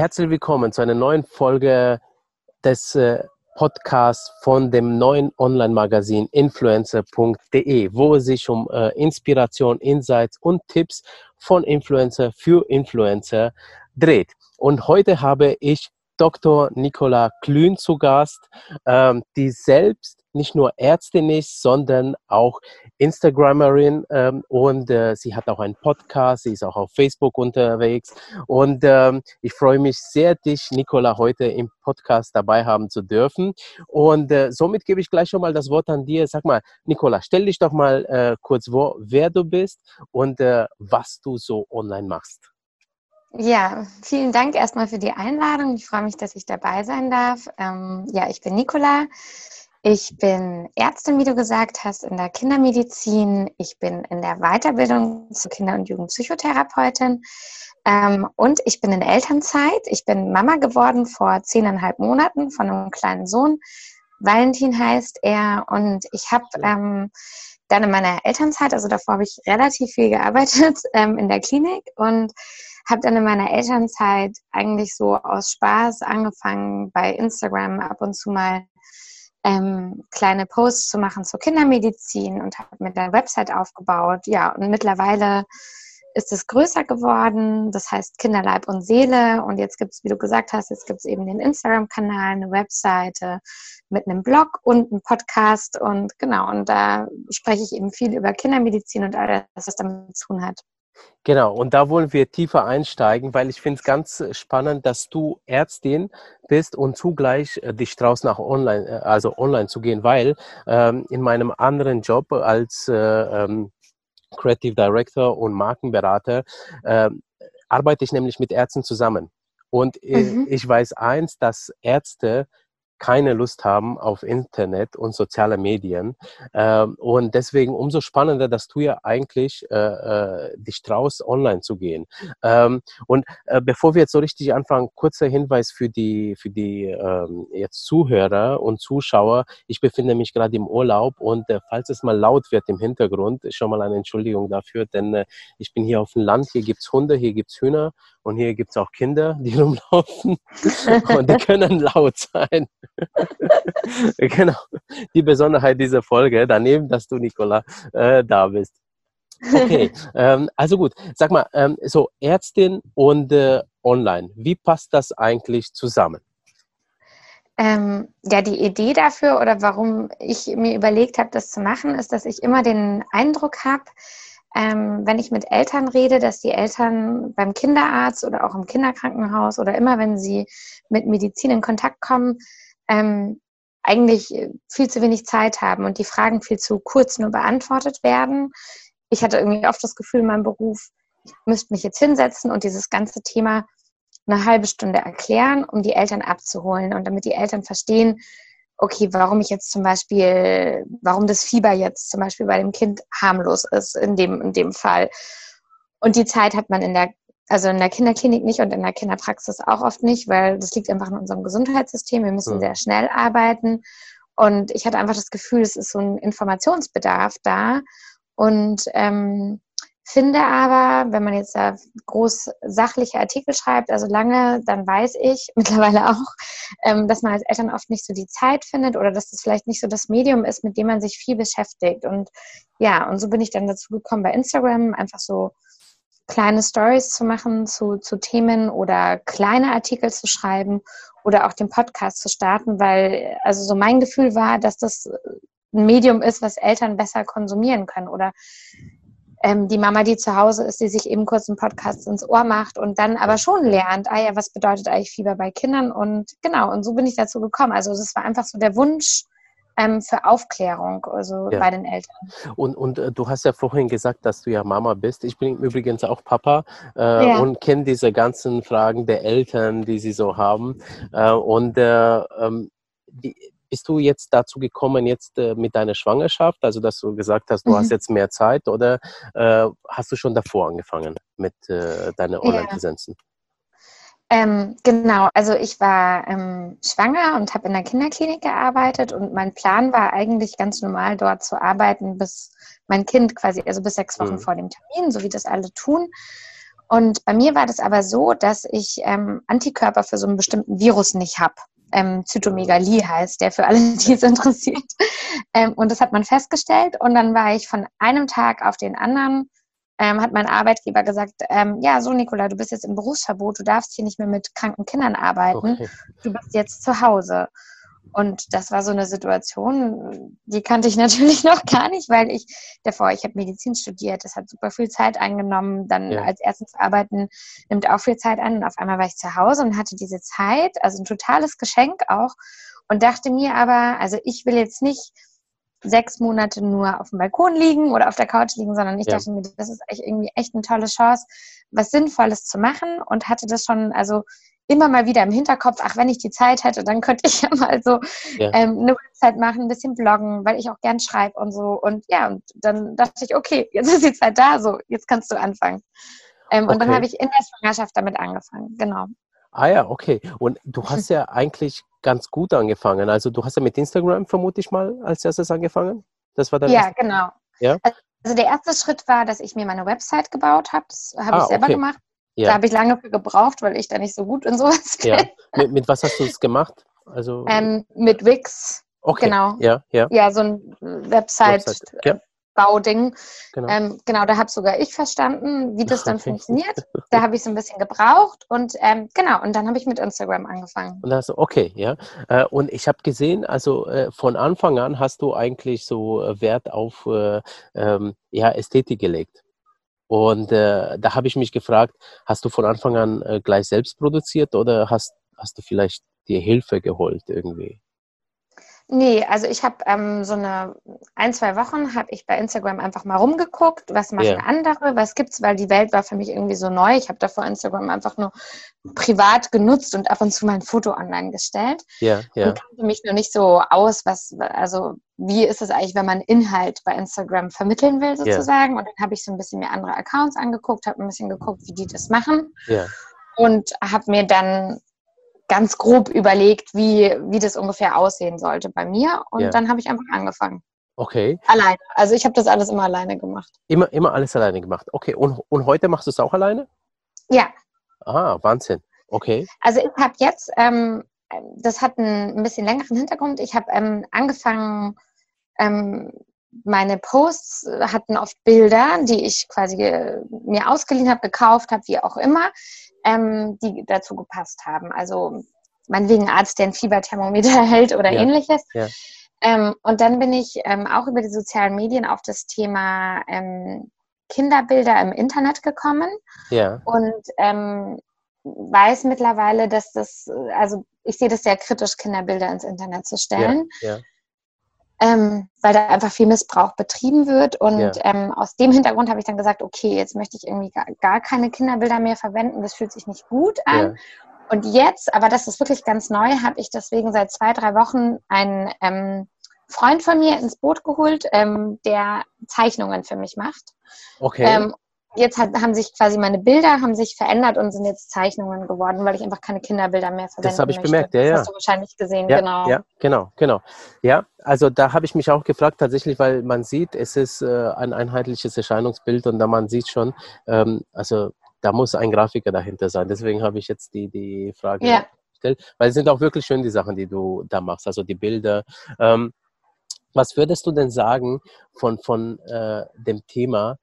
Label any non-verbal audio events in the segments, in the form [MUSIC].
herzlich willkommen zu einer neuen Folge des äh, Podcasts von dem neuen Online-Magazin influencer.de, wo es sich um äh, Inspiration, Insights und Tipps von Influencer für Influencer dreht. Und heute habe ich Dr. Nicola Klün zu Gast, ähm, die selbst nicht nur Ärztin ist, sondern auch Instagramerin ähm, und äh, sie hat auch einen Podcast, sie ist auch auf Facebook unterwegs und ähm, ich freue mich sehr, dich, Nicola, heute im Podcast dabei haben zu dürfen und äh, somit gebe ich gleich schon mal das Wort an dir. Sag mal, Nicola, stell dich doch mal äh, kurz vor, wer du bist und äh, was du so online machst. Ja, vielen Dank erstmal für die Einladung. Ich freue mich, dass ich dabei sein darf. Ähm, ja, ich bin Nicola. Ich bin Ärztin, wie du gesagt hast, in der Kindermedizin. Ich bin in der Weiterbildung zur Kinder- und Jugendpsychotherapeutin. Ähm, und ich bin in Elternzeit. Ich bin Mama geworden vor zehneinhalb Monaten von einem kleinen Sohn. Valentin heißt er. Und ich habe ähm, dann in meiner Elternzeit, also davor habe ich relativ viel gearbeitet [LAUGHS] ähm, in der Klinik und habe dann in meiner Elternzeit eigentlich so aus Spaß angefangen, bei Instagram ab und zu mal ähm, kleine Posts zu machen zur Kindermedizin und habe mir eine Website aufgebaut. Ja, und mittlerweile ist es größer geworden. Das heißt Kinderleib und Seele. Und jetzt gibt es, wie du gesagt hast, jetzt gibt es eben den Instagram-Kanal, eine Webseite mit einem Blog und einem Podcast. Und genau, und da spreche ich eben viel über Kindermedizin und alles, was damit zu tun hat. Genau, und da wollen wir tiefer einsteigen, weil ich finde es ganz spannend, dass du Ärztin bist und zugleich äh, dich traust, nach online, äh, also online zu gehen, weil ähm, in meinem anderen Job als äh, ähm, Creative Director und Markenberater äh, arbeite ich nämlich mit Ärzten zusammen. Und äh, mhm. ich weiß eins, dass Ärzte keine Lust haben auf Internet und soziale Medien. Ähm, und deswegen umso spannender, dass du ja eigentlich äh, äh, dich traust, online zu gehen. Ähm, und äh, bevor wir jetzt so richtig anfangen, kurzer Hinweis für die, für die ähm, jetzt Zuhörer und Zuschauer. Ich befinde mich gerade im Urlaub und äh, falls es mal laut wird im Hintergrund, schon mal eine Entschuldigung dafür, denn äh, ich bin hier auf dem Land, hier gibt's Hunde, hier gibt's Hühner und hier gibt's auch Kinder, die [LAUGHS] rumlaufen und die können laut sein. [LAUGHS] genau, die Besonderheit dieser Folge, daneben, dass du, Nicola, äh, da bist. Okay, [LAUGHS] ähm, also gut, sag mal, ähm, so Ärztin und äh, online, wie passt das eigentlich zusammen? Ähm, ja, die Idee dafür oder warum ich mir überlegt habe, das zu machen, ist, dass ich immer den Eindruck habe, ähm, wenn ich mit Eltern rede, dass die Eltern beim Kinderarzt oder auch im Kinderkrankenhaus oder immer, wenn sie mit Medizin in Kontakt kommen, ähm, eigentlich viel zu wenig Zeit haben und die Fragen viel zu kurz nur beantwortet werden. Ich hatte irgendwie oft das Gefühl in meinem Beruf, ich müsste mich jetzt hinsetzen und dieses ganze Thema eine halbe Stunde erklären, um die Eltern abzuholen und damit die Eltern verstehen, okay, warum ich jetzt zum Beispiel, warum das Fieber jetzt zum Beispiel bei dem Kind harmlos ist in dem, in dem Fall. Und die Zeit hat man in der, also in der Kinderklinik nicht und in der Kinderpraxis auch oft nicht, weil das liegt einfach in unserem Gesundheitssystem. Wir müssen ja. sehr schnell arbeiten. Und ich hatte einfach das Gefühl, es ist so ein Informationsbedarf da. Und ähm, Finde aber, wenn man jetzt da groß sachliche Artikel schreibt, also lange, dann weiß ich [LAUGHS] mittlerweile auch, ähm, dass man als Eltern oft nicht so die Zeit findet oder dass das vielleicht nicht so das Medium ist, mit dem man sich viel beschäftigt. Und ja, und so bin ich dann dazu gekommen, bei Instagram einfach so kleine Stories zu machen zu, zu Themen oder kleine Artikel zu schreiben oder auch den Podcast zu starten, weil also so mein Gefühl war, dass das ein Medium ist, was Eltern besser konsumieren können oder ähm, die Mama, die zu Hause ist, die sich eben kurz einen Podcast ins Ohr macht und dann aber schon lernt, ah ja, was bedeutet eigentlich Fieber bei Kindern? Und genau, und so bin ich dazu gekommen. Also das war einfach so der Wunsch, ähm, für Aufklärung, also ja. bei den Eltern. Und, und äh, du hast ja vorhin gesagt, dass du ja Mama bist. Ich bin übrigens auch Papa äh, ja. und kenne diese ganzen Fragen der Eltern, die sie so haben. Äh, und äh, ähm, die, bist du jetzt dazu gekommen, jetzt äh, mit deiner Schwangerschaft, also dass du gesagt hast, du mhm. hast jetzt mehr Zeit oder äh, hast du schon davor angefangen mit äh, deinen Online-Präsenzen? Ja. Ähm, genau, also ich war ähm, schwanger und habe in der Kinderklinik gearbeitet und mein Plan war eigentlich ganz normal dort zu arbeiten, bis mein Kind quasi, also bis sechs Wochen mhm. vor dem Termin, so wie das alle tun. Und bei mir war das aber so, dass ich ähm, Antikörper für so einen bestimmten Virus nicht habe. Ähm, Zytomegalie heißt der für alle, die es interessiert. Ähm, und das hat man festgestellt. Und dann war ich von einem Tag auf den anderen, ähm, hat mein Arbeitgeber gesagt, ähm, ja, so Nicola, du bist jetzt im Berufsverbot, du darfst hier nicht mehr mit kranken Kindern arbeiten, okay. du bist jetzt zu Hause. Und das war so eine Situation, die kannte ich [LAUGHS] natürlich noch gar nicht, weil ich davor, ich habe Medizin studiert, das hat super viel Zeit eingenommen. Dann ja. als erstes arbeiten nimmt auch viel Zeit ein. Und auf einmal war ich zu Hause und hatte diese Zeit, also ein totales Geschenk auch. Und dachte mir aber, also ich will jetzt nicht sechs Monate nur auf dem Balkon liegen oder auf der Couch liegen, sondern ich ja. dachte mir, das ist echt irgendwie echt eine tolle Chance, was Sinnvolles zu machen und hatte das schon, also immer mal wieder im Hinterkopf, ach, wenn ich die Zeit hätte, dann könnte ich [LAUGHS] ja mal so ja. ähm, eine Website machen, ein bisschen bloggen, weil ich auch gern schreibe und so. Und ja, und dann dachte ich, okay, jetzt ist die Zeit da, so, jetzt kannst du anfangen. Ähm, okay. Und dann habe ich in der Schwangerschaft damit angefangen, genau. Ah ja, okay. Und du hast ja eigentlich ganz gut angefangen. Also du hast ja mit Instagram vermutlich mal als erstes angefangen. Das war dann Ja, erste? genau. Ja? Also der erste Schritt war, dass ich mir meine Website gebaut habe. Das habe ah, ich selber okay. gemacht. Ja. Da habe ich lange für gebraucht, weil ich da nicht so gut in sowas bin. Ja. Mit, mit was hast du es gemacht? Also, ähm, mit Wix. Okay. Genau. Ja, ja. Ja, so ein Website. Website. Ja. Genau. Ähm, genau, da habe sogar ich verstanden, wie das dann [LAUGHS] funktioniert. [LAUGHS] Da habe ich so ein bisschen gebraucht und ähm, genau, und dann habe ich mit Instagram angefangen. Und also, okay, ja. Äh, und ich habe gesehen, also äh, von Anfang an hast du eigentlich so äh, Wert auf äh, ähm, ja, Ästhetik gelegt. Und äh, da habe ich mich gefragt, hast du von Anfang an äh, gleich selbst produziert oder hast, hast du vielleicht dir Hilfe geholt irgendwie? Nee, also ich habe ähm, so eine ein, zwei Wochen habe ich bei Instagram einfach mal rumgeguckt, was machen yeah. andere, was gibt's, weil die Welt war für mich irgendwie so neu. Ich habe davor Instagram einfach nur privat genutzt und ab und zu mal ein Foto online gestellt. Ja, yeah, ja. Yeah. Und kannte mich noch nicht so aus, was, also wie ist es eigentlich, wenn man Inhalt bei Instagram vermitteln will, sozusagen. Und dann habe ich so ein bisschen mir andere Accounts angeguckt, habe ein bisschen geguckt, wie die das machen. Ja. Und habe mir dann ganz grob überlegt, wie, wie das ungefähr aussehen sollte bei mir. Und ja. dann habe ich einfach angefangen. Okay. Alleine. Also ich habe das alles immer alleine gemacht. Immer, immer alles alleine gemacht. Okay. Und, und heute machst du es auch alleine? Ja. Ah, Wahnsinn. Okay. Also ich habe jetzt, ähm, das hat einen ein bisschen längeren Hintergrund. Ich habe ähm, angefangen, ähm, meine Posts hatten oft Bilder, die ich quasi äh, mir ausgeliehen habe, gekauft habe, wie auch immer ähm, die dazu gepasst haben. Also meinetwegen ein Arzt, der ein Fieberthermometer [LAUGHS] hält oder ja. ähnliches. Ja. Ähm, und dann bin ich ähm, auch über die sozialen Medien auf das Thema ähm, Kinderbilder im Internet gekommen. Ja. Und ähm, weiß mittlerweile, dass das, also ich sehe das sehr kritisch, Kinderbilder ins Internet zu stellen. Ja, ja ähm, weil da einfach viel Missbrauch betrieben wird. Und ja. ähm, aus dem Hintergrund habe ich dann gesagt, okay, jetzt möchte ich irgendwie gar, gar, keine Kinderbilder mehr verwenden, das fühlt sich nicht gut an. Ja. Und jetzt, aber das ist wirklich ganz neu, habe ich deswegen seit zwei, drei Wochen einen ähm, Freund von mir ins Boot geholt, ähm, der Zeichnungen für mich macht. Okay. Ähm, jetzt hat, haben sich quasi meine Bilder haben sich verändert und sind jetzt Zeichnungen geworden, weil ich einfach keine Kinderbilder mehr verwende. Das habe ich möchte. bemerkt, ja, ja. Das hast du wahrscheinlich gesehen, ja, genau. Ja, genau, genau. Ja, also da habe ich mich auch gefragt, tatsächlich, weil man sieht, es ist äh, ein einheitliches Erscheinungsbild und da man sieht schon, ähm, also da muss ein Grafiker dahinter sein. Deswegen habe ich jetzt die, die Frage ja. gestellt, weil es sind auch wirklich schön die Sachen, die du da machst, also die Bilder. Ähm, was würdest du denn sagen von, von äh, dem Thema,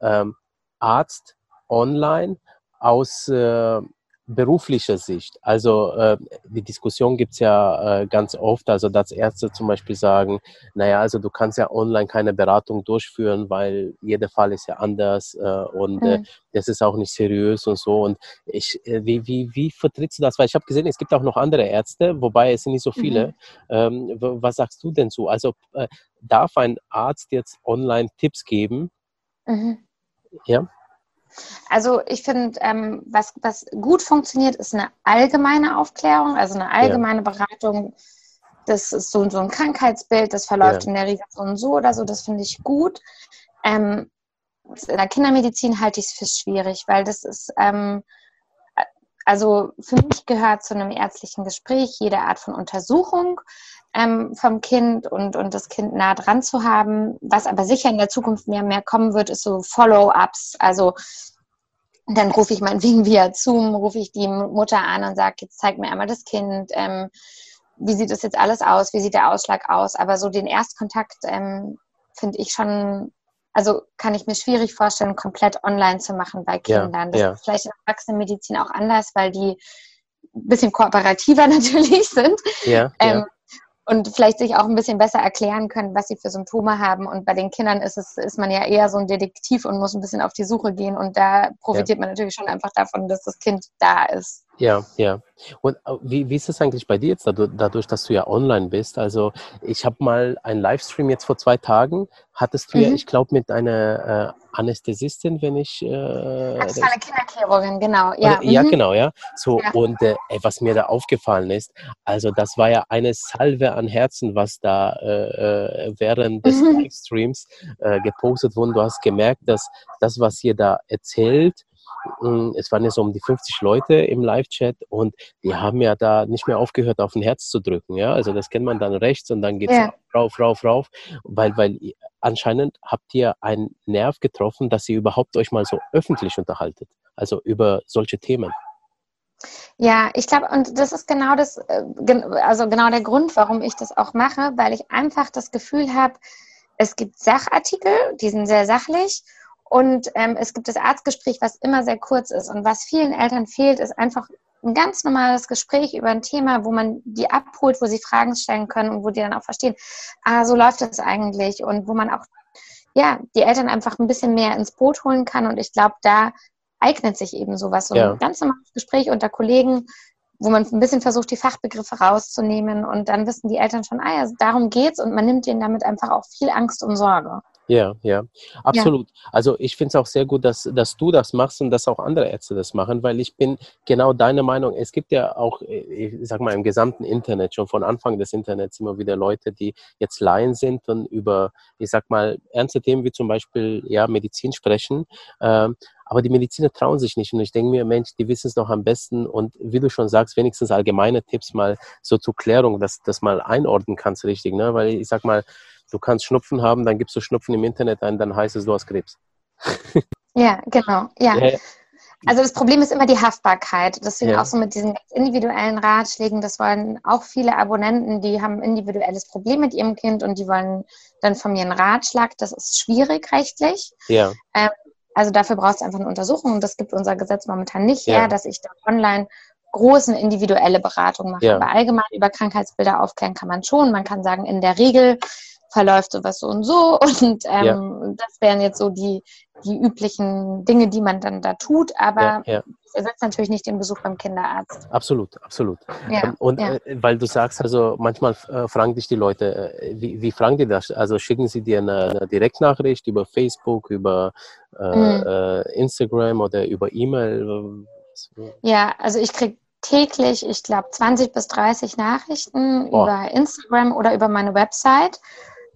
ähm, Arzt online aus äh, beruflicher Sicht. Also äh, die Diskussion gibt es ja äh, ganz oft, also dass Ärzte zum Beispiel sagen, naja, also du kannst ja online keine Beratung durchführen, weil jeder Fall ist ja anders äh, und äh, mhm. das ist auch nicht seriös und so. Und ich, äh, wie, wie, wie vertrittst du das? Weil ich habe gesehen, es gibt auch noch andere Ärzte, wobei es sind nicht so viele. Mhm. Ähm, was sagst du denn so? Also darf ein Arzt jetzt online Tipps geben? Mhm. Ja. Also ich finde, ähm, was, was gut funktioniert, ist eine allgemeine Aufklärung, also eine allgemeine ja. Beratung. Das ist so, so ein Krankheitsbild, das verläuft ja. in der Regel so und so oder so, das finde ich gut. Ähm, in der Kindermedizin halte ich es für schwierig, weil das ist, ähm, also für mich gehört zu einem ärztlichen Gespräch jede Art von Untersuchung ähm, vom Kind und, und das Kind nah dran zu haben. Was aber sicher in der Zukunft mehr und mehr kommen wird, ist so Follow-ups. Also dann rufe ich meinetwegen via Zoom, rufe ich die Mutter an und sage, jetzt zeig mir einmal das Kind, ähm, wie sieht das jetzt alles aus, wie sieht der Ausschlag aus. Aber so den Erstkontakt ähm, finde ich schon, also kann ich mir schwierig vorstellen, komplett online zu machen bei Kindern. Ja, das ja. ist vielleicht in der Erwachsenenmedizin auch anders, weil die ein bisschen kooperativer [LAUGHS] natürlich sind. Ja, ähm, ja und vielleicht sich auch ein bisschen besser erklären können, was sie für Symptome haben. Und bei den Kindern ist es, ist man ja eher so ein Detektiv und muss ein bisschen auf die Suche gehen. Und da profitiert ja. man natürlich schon einfach davon, dass das Kind da ist. Ja, ja. Und äh, wie, wie ist es eigentlich bei dir jetzt dadurch, dass du ja online bist? Also ich habe mal einen Livestream jetzt vor zwei Tagen, hattest du mhm. ja, ich glaube, mit einer äh, Anästhesistin, wenn ich... Äh, Axale Kinderchirurgin, genau. Ja, ja mhm. genau, ja. So, ja. und äh, was mir da aufgefallen ist, also das war ja eine Salve an Herzen, was da äh, äh während des mhm. Livestreams äh, gepostet wurde. Du hast gemerkt, dass das, was ihr da erzählt, es waren ja so um die 50 Leute im Live-Chat und die haben ja da nicht mehr aufgehört, auf ein Herz zu drücken. Ja, also das kennt man dann rechts und dann geht es ja. rauf, rauf, rauf, weil, weil anscheinend habt ihr einen Nerv getroffen, dass ihr überhaupt euch mal so öffentlich unterhaltet. Also über solche Themen. Ja, ich glaube, und das ist genau das, äh, also genau der Grund, warum ich das auch mache, weil ich einfach das Gefühl habe, es gibt Sachartikel, die sind sehr sachlich und ähm, es gibt das Arztgespräch, was immer sehr kurz ist. Und was vielen Eltern fehlt, ist einfach ein ganz normales Gespräch über ein Thema, wo man die abholt, wo sie Fragen stellen können und wo die dann auch verstehen, ah, so läuft das eigentlich. Und wo man auch, ja, die Eltern einfach ein bisschen mehr ins Boot holen kann. Und ich glaube, da eignet sich eben sowas. So ein ja. ganz normales Gespräch unter Kollegen, wo man ein bisschen versucht, die Fachbegriffe rauszunehmen. Und dann wissen die Eltern schon, ah ja, darum geht's. Und man nimmt denen damit einfach auch viel Angst und Sorge. Ja, ja, absolut. Ja. Also ich finde es auch sehr gut, dass, dass du das machst und dass auch andere Ärzte das machen, weil ich bin genau deiner Meinung. Es gibt ja auch, äh, ich sag mal, im gesamten Internet, schon von Anfang des Internets immer wieder Leute, die jetzt Laien sind und über, ich sag mal, ernste Themen wie zum Beispiel ja, Medizin sprechen. Ähm, aber die Mediziner trauen sich nicht. Und ich denke mir, Mensch, die wissen es doch am besten. Und wie du schon sagst, wenigstens allgemeine Tipps mal so zur Klärung, dass das mal einordnen kannst richtig. Ne? Weil ich sag mal, du kannst Schnupfen haben, dann gibst du Schnupfen im Internet ein, dann heißt es, du hast Krebs. [LAUGHS] ja, genau. Ja. ja. Also das Problem ist immer die Haftbarkeit. Deswegen ja. auch so mit diesen individuellen Ratschlägen, das wollen auch viele Abonnenten, die haben ein individuelles Problem mit ihrem Kind und die wollen dann von mir einen Ratschlag. Das ist schwierig rechtlich. Ja. Ähm, also dafür brauchst du einfach eine Untersuchung und das gibt unser Gesetz momentan nicht ja. her, dass ich da online große individuelle Beratung mache. Ja. Aber allgemein über Krankheitsbilder aufklären kann man schon. Man kann sagen, in der Regel verläuft sowas so und so. [LAUGHS] Und ähm, ja. das wären jetzt so die, die üblichen Dinge, die man dann da tut. Aber ja, ja. ersetzt natürlich nicht den Besuch beim Kinderarzt. Absolut, absolut. Ja, und äh, weil du sagst, also manchmal äh, fragen dich die Leute, äh, wie, wie fragen die das? Also schicken sie dir eine, eine Direktnachricht über Facebook, über äh, mhm. Instagram oder über E-Mail? Ja, also ich kriege täglich, ich glaube, 20 bis 30 Nachrichten Boah. über Instagram oder über meine Website.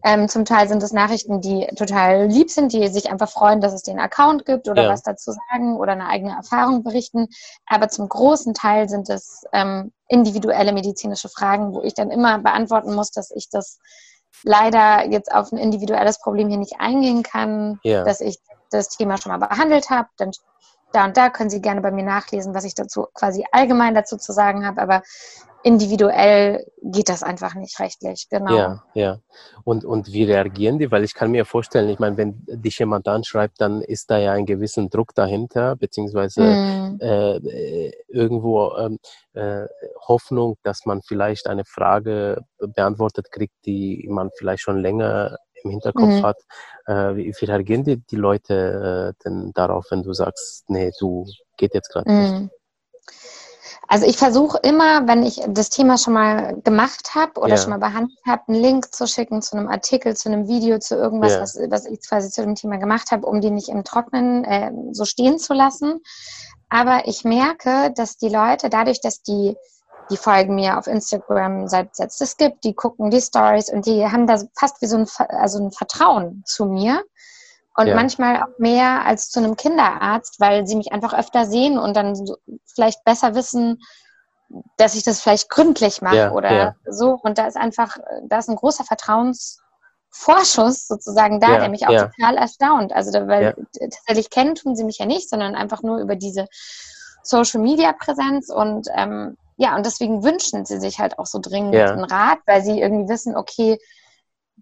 Ähm, zum Teil sind es Nachrichten, die total lieb sind, die sich einfach freuen, dass es den Account gibt oder ja. was dazu sagen oder eine eigene Erfahrung berichten. Aber zum großen Teil sind es ähm, individuelle medizinische Fragen, wo ich dann immer beantworten muss, dass ich das leider jetzt auf ein individuelles Problem hier nicht eingehen kann, ja. dass ich das Thema schon mal behandelt habe. Dann da und da können Sie gerne bei mir nachlesen, was ich dazu quasi allgemein dazu zu sagen habe. Aber individuell geht das einfach nicht rechtlich, genau. Ja, ja. Und, und wie reagieren die? Weil ich kann mir vorstellen, ich meine, wenn dich jemand anschreibt, dann ist da ja ein gewissen Druck dahinter, beziehungsweise mm. äh, irgendwo ähm, äh, Hoffnung, dass man vielleicht eine Frage beantwortet kriegt, die man vielleicht schon länger im Hinterkopf mm. hat. Äh, wie, wie, reagieren die, die Leute äh, denn darauf, wenn du sagst, nee, du geht jetzt gerade mm. nicht? Also ich versuche immer, wenn ich das Thema schon mal gemacht habe oder ja. schon mal behandelt habe, einen Link zu schicken zu einem Artikel, zu einem Video, zu irgendwas, ja. was, was, ich quasi zu dem Thema gemacht habe, um die nicht im Trocknen äh, so stehen zu lassen. Aber ich merke, dass die Leute dadurch, dass die die folgen mir auf Instagram, seit es das gibt, die gucken die Stories und die haben da fast wie so ein, also ein Vertrauen zu mir und ja. manchmal auch mehr als zu einem Kinderarzt, weil sie mich einfach öfter sehen und dann so vielleicht besser wissen, dass ich das vielleicht gründlich mache ja, oder ja. so. Und da ist einfach, da ist ein großer Vertrauensvorschuss Vorschuss sozusagen da, Ja, der mich auch total erstaunt. Also, weil tatsächlich kennen tun sie mich ja nicht, sondern einfach nur über diese Social Media Präsenz und ähm, ja, und deswegen wünschen sie sich halt auch so dringend einen Rat, weil sie irgendwie wissen, okay,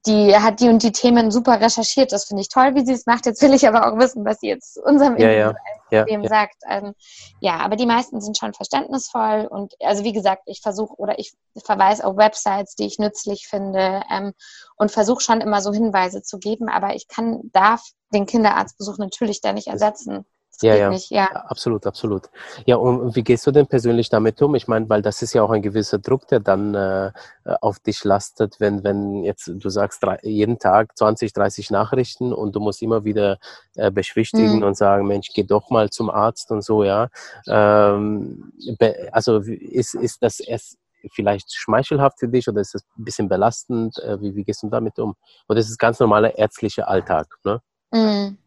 die hat die und die Themen super recherchiert. Das finde ich toll, wie sie es macht. Jetzt will ich aber auch wissen, was sie jetzt zu unserem Ja, Ja, Problem ja. sagt. Ähm, ja, aber die meisten sind schon verständnisvoll und also wie gesagt, ich versuche oder ich verweise auf Websites, die ich nützlich finde ähm, und versuche schon immer so Hinweise zu geben, aber ich kann, darf den Kinderarztbesuch natürlich da nicht ersetzen. Ja, ja. nicht, ja. Absolut, absolut. Ja, und wie gehst du denn persönlich damit um? Ich meine, weil das ist ja auch ein gewisser Druck, der dann äh, auf dich lastet, wenn, wenn jetzt du sagst, drei, jeden Tag 20, 30 Nachrichten und du musst immer wieder äh, beschwichtigen Mhm. und sagen, Mensch, geh doch mal zum Arzt und so, ja. Ähm, also ist, ist das erst vielleicht schmeichelhaft für dich oder ist das ein bisschen belastend? Äh, wie, wie gehst du damit um? Oder ist es ganz normaler ärztlicher Alltag, ne? Mhm.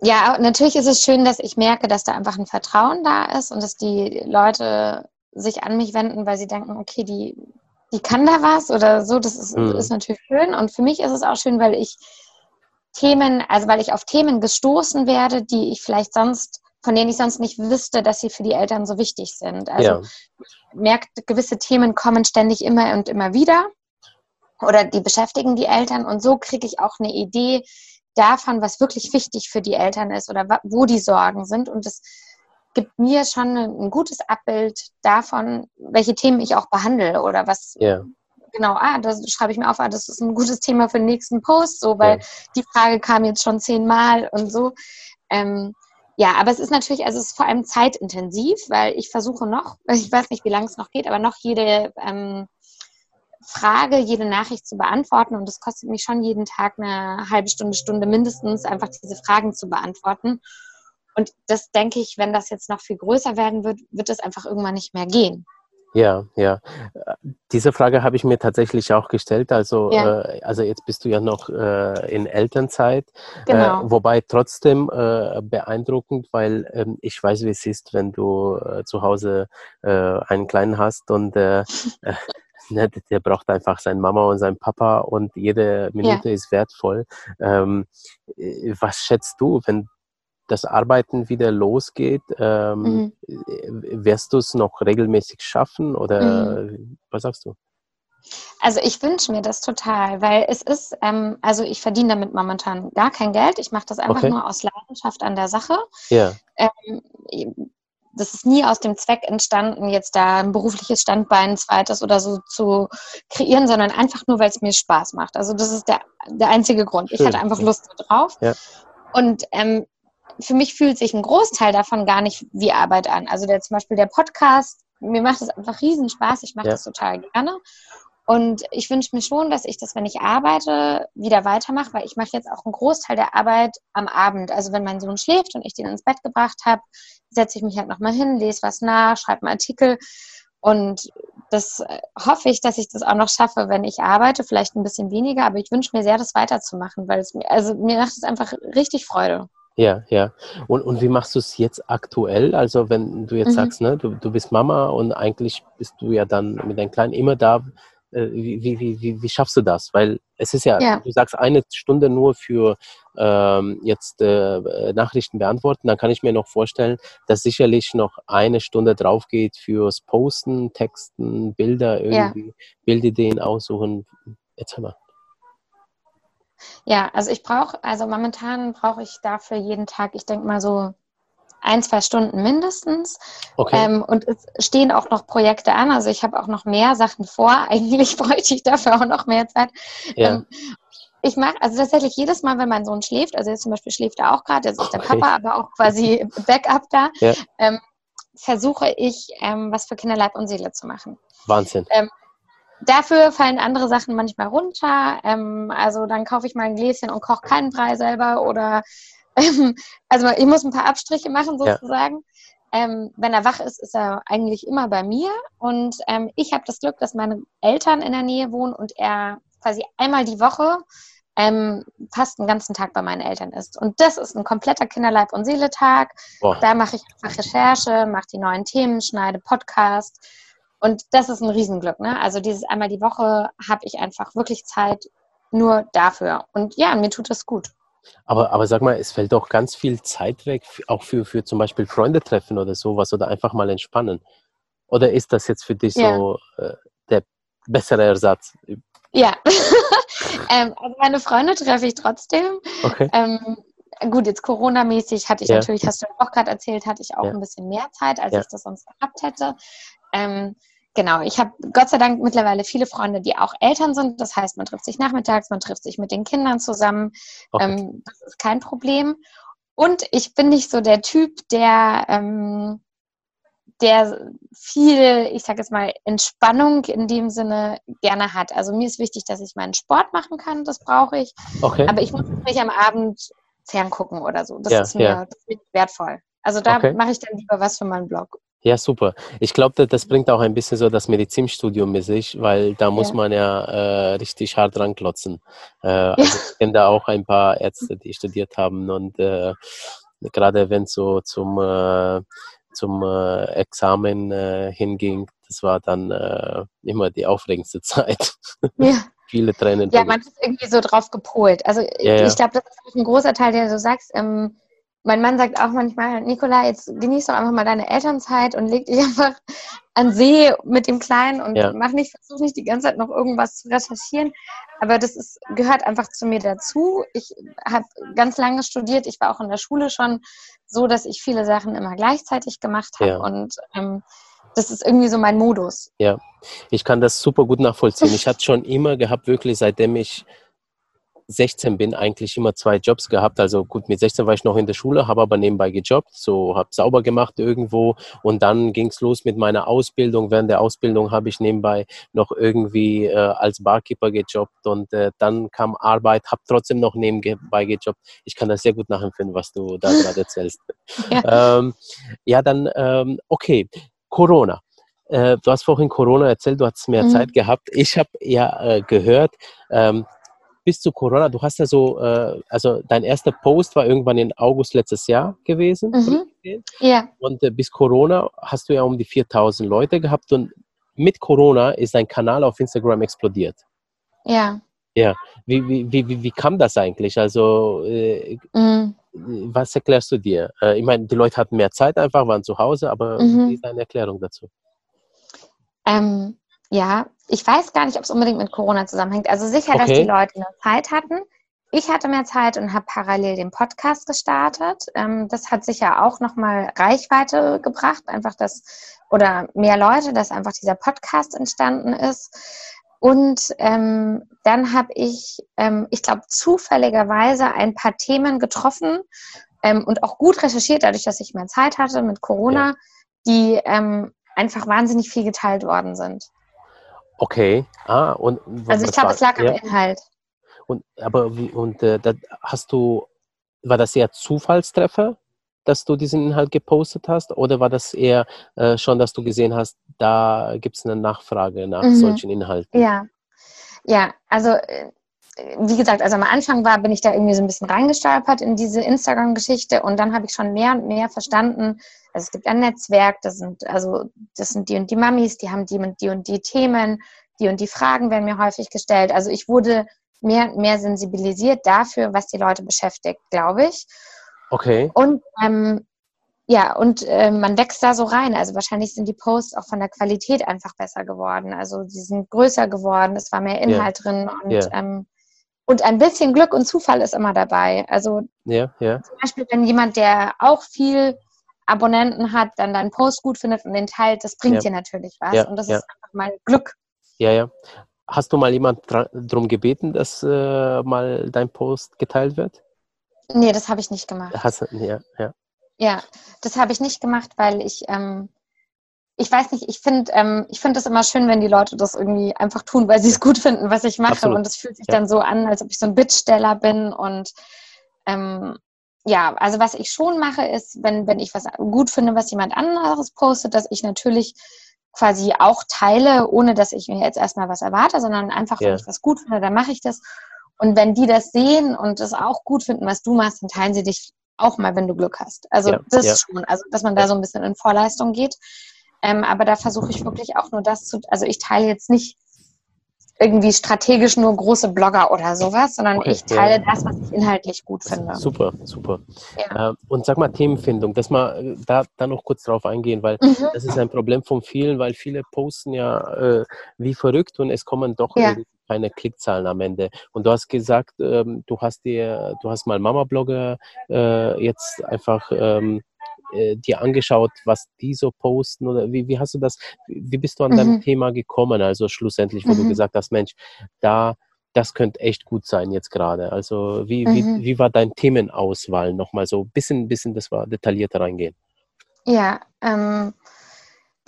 Ja, natürlich ist es schön, dass ich merke, dass da einfach ein Vertrauen da ist und dass die Leute sich an mich wenden, weil sie denken, okay, die, die kann da was oder so. Das ist, Mhm. ist natürlich schön. Und für mich ist es auch schön, weil ich Themen, also weil ich auf Themen gestoßen werde, die ich vielleicht sonst, von denen ich sonst nicht wüsste, dass sie für die Eltern so wichtig sind. Also ja, merkt, gewisse Themen kommen ständig immer und immer wieder oder die beschäftigen die Eltern und so kriege ich auch eine Idee davon, was wirklich wichtig für die Eltern ist oder wo die Sorgen sind und es gibt mir schon ein, gutes Abbild davon, welche Themen ich auch behandle oder was ja, genau, ah, das schreibe ich mir auf, ah, das ist ein gutes Thema für den nächsten Post, so, weil Ja. die Frage kam jetzt schon zehnmal und so. Ähm, ja, aber es ist natürlich, also es ist vor allem zeitintensiv, weil ich versuche noch, [LAUGHS] ich weiß nicht, wie lange es noch geht, aber noch jede ähm, Frage, jede Nachricht zu beantworten und das kostet mich schon jeden Tag eine halbe Stunde, Stunde mindestens, einfach diese Fragen zu beantworten. Und das denke ich, wenn das jetzt noch viel größer werden wird, wird es einfach irgendwann nicht mehr gehen. Ja, ja. Äh, Diese Frage habe ich mir tatsächlich auch gestellt. Also, Ja. äh, also jetzt bist du ja noch äh, in Elternzeit, Genau. äh, wobei trotzdem äh, beeindruckend, weil ähm, ich weiß, wie es ist, wenn du äh, zu Hause äh, einen Kleinen hast und äh, äh, [LAUGHS] ne, der braucht einfach seine Mama und seinen Papa und jede Minute ist wertvoll. Ähm, äh, was schätzt du, wenn das Arbeiten wieder losgeht, ähm, Mhm. äh, wirst du es noch regelmäßig schaffen oder Mhm. was sagst du? Also ich wünsche mir das total, weil es ist, ähm, also ich verdiene damit momentan gar kein Geld. Ich mache das einfach Okay. nur aus Leidenschaft an der Sache. Ja, Ähm, das ist nie aus dem Zweck entstanden, jetzt da ein berufliches Standbein, ein zweites oder so zu kreieren, sondern einfach nur, weil es mir Spaß macht. Also das ist der, der einzige Grund. Ich Schön, hatte einfach. Lust drauf. Ja. Und ähm, für mich fühlt sich ein Großteil davon gar nicht wie Arbeit an. Also der zum Beispiel der Podcast, mir macht es einfach riesen Spaß. Ich mache Ja. das total gerne. Und ich wünsche mir schon, dass ich das, wenn ich arbeite, wieder weitermache, weil ich mache jetzt auch einen Großteil der Arbeit am Abend. Also wenn mein Sohn schläft und ich den ins Bett gebracht habe, setze ich mich halt nochmal hin, lese was nach, schreibe einen Artikel. Und das äh, hoffe ich, dass ich das auch noch schaffe, wenn ich arbeite. Vielleicht ein bisschen weniger, aber ich wünsche mir sehr, das weiterzumachen, weil es mir, also mir macht es einfach richtig Freude. ja, ja. Und, und wie machst du es jetzt aktuell? Also wenn du jetzt Mhm. sagst, ne, du, du bist Mama und eigentlich bist du ja dann mit deinem Kleinen immer da. Äh, Wie, wie, wie, wie, schaffst du das? Weil es ist ja, Ja. du sagst eine Stunde nur für ähm, jetzt äh, Nachrichten beantworten, dann kann ich mir noch vorstellen, dass sicherlich noch eine Stunde drauf geht fürs Posten, Texten, Bilder Ja. irgendwie, Bildideen aussuchen. Erzähl mal. Ja, also ich brauche, also momentan brauche ich dafür jeden Tag, ich denke mal so ein, zwei Stunden mindestens. Okay. Ähm, und es stehen auch noch Projekte an. Also ich habe auch noch mehr Sachen vor. [LAUGHS] Eigentlich bräuchte ich dafür auch noch mehr Zeit. ja. Ähm, ich mache also tatsächlich jedes Mal, wenn mein Sohn schläft, also jetzt zum Beispiel schläft er auch gerade, jetzt ist der Okay. Papa aber auch quasi [LAUGHS] Backup da, Ja. ähm, versuche ich, ähm, was für Kinderleib und Seele zu machen. Wahnsinn. Dafür fallen andere Sachen manchmal runter. Ähm, also dann kaufe ich mal ein Gläschen und koche keinen Brei selber oder ähm, also ich muss ein paar Abstriche machen Ja. sozusagen. Ähm, wenn er wach ist, ist er eigentlich immer bei mir und ähm, ich habe das Glück, dass meine Eltern in der Nähe wohnen und er quasi einmal die Woche ähm, fast den ganzen Tag bei meinen Eltern ist. Und das ist ein kompletter Kinderleib- und Seele-Tag. Da mache ich einfach Recherche, mache die neuen Themen, schneide Podcast Und das ist ein Riesenglück. Ne? Also dieses einmal die Woche habe ich einfach wirklich Zeit nur dafür. Und ja, mir tut das gut. Aber, aber sag mal, es fällt doch ganz viel Zeit weg, auch für, für zum Beispiel Freunde treffen oder sowas oder einfach mal entspannen. Oder ist das jetzt für dich ja. so äh, der bessere Ersatz? Ja, [LAUGHS] ähm, also meine Freunde treffe ich trotzdem. Okay. Ähm, gut, jetzt Corona-mäßig hatte ich ja. natürlich, hast du auch gerade erzählt, hatte ich auch ja. ein bisschen mehr Zeit, als ich das sonst gehabt hätte. Ähm, genau, ich habe Gott sei Dank mittlerweile viele Freunde, die auch Eltern sind. Das heißt, man trifft sich nachmittags, man trifft sich mit den Kindern zusammen. Okay. Ähm, das ist kein Problem. Und ich bin nicht so der Typ, der, ähm, der viel, ich sage jetzt mal, Entspannung in dem Sinne gerne hat. Also mir ist wichtig, dass ich meinen Sport machen kann, das brauche ich. Okay. Aber ich muss nicht am Abend ferngucken oder so. Das, ja, ist, mir, ja. wertvoll. Also da okay. mache ich dann lieber was für meinen Blog. Ja, super. Ich glaube, das bringt auch ein bisschen so das Medizinstudium mit sich, weil da muss ja. man ja äh, richtig hart dran klotzen. Äh, also ich kenne da auch ein paar Ärzte, die studiert haben und äh, gerade wenn es so zum, äh, zum äh, Examen äh, hinging, das war dann immer die aufregendste [LAUGHS] Zeit. Ja. Viele Tränen. Ja, man ist irgendwie so drauf gepolt. Also ja, ich glaube, das ist ein großer Teil, der du sagst, ähm, mein Mann sagt auch manchmal, Nikola, jetzt genieß doch einfach mal deine Elternzeit und leg dich [LAUGHS] einfach an See mit dem Kleinen und ja. mach nicht, versuch nicht die ganze Zeit noch irgendwas zu recherchieren. Aber das ist, gehört einfach zu mir dazu. Ich habe ganz lange studiert. Ich war auch in der Schule schon so, dass ich viele Sachen immer gleichzeitig gemacht habe. Ja. Und ähm, das ist irgendwie so mein Modus. Ja, ich kann das super gut nachvollziehen. Ich hatte schon immer gehabt, wirklich seitdem ich 16 bin, eigentlich immer zwei Jobs gehabt. Also gut, mit 16 war ich noch in der Schule, habe aber nebenbei gejobbt, so habe sauber gemacht irgendwo und dann ging es los mit meiner Ausbildung. Während der Ausbildung habe ich nebenbei noch irgendwie äh, als Barkeeper gejobbt und äh, dann kam Arbeit, habe trotzdem noch nebenbei gejobbt. Ich kann das sehr gut nachempfinden, was du da [LAUGHS] gerade erzählst. ja. Ähm, ja, dann, ähm, okay, Corona. Äh, du hast vorhin Corona erzählt, du hast mehr mhm. Zeit gehabt. Ich habe ja äh, gehört, ähm, bis zu Corona, du hast ja so, äh, also dein erster Post war irgendwann in August letztes Jahr gewesen. Mhm. Ja. Und äh, bis Corona hast du ja um die 4000 Leute gehabt und mit Corona ist dein Kanal auf Instagram explodiert. Ja. Ja. Wie, wie, wie, wie, kam das eigentlich? Also, äh, mhm. was erklärst du dir? Äh, ich meine, die Leute hatten mehr Zeit einfach, waren zu Hause, aber mhm. wie ist deine Erklärung dazu? Ähm, ja, ich weiß gar nicht, ob es unbedingt mit Corona zusammenhängt. Also sicher, okay. dass die Leute mehr Zeit hatten. Ich hatte mehr Zeit und habe parallel den Podcast gestartet. Ähm, das hat sicher auch nochmal Reichweite gebracht, einfach das, oder mehr Leute, dass einfach dieser Podcast entstanden ist. Und ähm, dann habe ich, ähm, ich glaube, zufälligerweise ein paar Themen getroffen ähm, und auch gut recherchiert, dadurch, dass ich mehr Zeit hatte mit Corona, ja. die ähm, einfach wahnsinnig viel geteilt worden sind. Okay. Ah, und also ich glaube, es lag ja. am Inhalt. Und aber wie, und äh, da hast du, war das eher Zufallstreffer, dass du diesen Inhalt gepostet hast, oder war das eher äh, schon, dass du gesehen hast, da gibt es eine Nachfrage nach mhm. solchen Inhalten? Ja, ja, also äh, wie gesagt, also am Anfang war, bin ich da irgendwie so ein bisschen reingestolpert in diese Instagram-Geschichte und dann habe ich schon mehr und mehr verstanden, also es gibt ein Netzwerk, das sind, also, das sind die und die Mamis, die haben die und die und die Themen, die und die Fragen werden mir häufig gestellt. Also ich wurde mehr und mehr sensibilisiert dafür, was die Leute beschäftigt, glaube ich. Okay. Und ähm, ja, und äh, man wächst da so rein. Also wahrscheinlich sind die Posts auch von der Qualität einfach besser geworden. Also sie sind größer geworden, es war mehr Inhalt yeah. drin und yeah. ähm, und ein bisschen Glück und Zufall ist immer dabei. Also yeah, yeah. zum Beispiel, wenn jemand, der auch viel Abonnenten hat, dann deinen Post gut findet und den teilt, das bringt ja. dir natürlich was. Ja, und das ja. ist einfach mal Glück. Ja, ja. Hast du mal jemand darum gebeten, dass äh, mal dein Post geteilt wird? Nee, das habe ich nicht gemacht. Hast, ja, ja. ja, das habe ich nicht gemacht, weil ich, ähm, ich weiß nicht, ich finde ähm, ich finde es immer schön, wenn die Leute das irgendwie einfach tun, weil sie es gut finden, was ich mache. Absolut. Und es fühlt sich ja. dann so an, als ob ich so ein Bittsteller bin und ähm, ja, also was ich schon mache, ist, wenn, wenn ich was gut finde, was jemand anderes postet, dass ich natürlich quasi auch teile, ohne dass ich mir jetzt erstmal was erwarte, sondern einfach, yeah. wenn ich was gut finde, dann mache ich das. Und wenn die das sehen und es auch gut finden, was du machst, dann teilen sie dich auch mal, wenn du Glück hast. Also ja, das ja. schon, also dass man da so ein bisschen in Vorleistung geht. Ähm, aber da versuche ich wirklich auch nur das zu, also ich teile jetzt nicht irgendwie strategisch nur große Blogger oder sowas, sondern okay, ich teile ja. das, was ich inhaltlich gut finde. Super, super. Ja. Äh, und sag mal Themenfindung, dass mal äh, da, da noch kurz drauf eingehen, weil mhm. das ist ein Problem von vielen, weil viele posten ja äh, wie verrückt und es kommen doch ja. keine Klickzahlen am Ende. Und du hast gesagt, ähm, du hast dir, du hast mal Mama-Blogger äh, jetzt einfach ähm, äh, dir angeschaut, was die so posten oder wie, wie hast du das, wie bist du an mhm. deinem Thema gekommen? Also schlussendlich, wo mhm. du gesagt hast, Mensch, da, das könnte echt gut sein jetzt gerade. Also wie, mhm. wie, wie war dein Themenauswahl nochmal so? Bisschen, bisschen, das war detaillierter reingehen. Ja, ähm,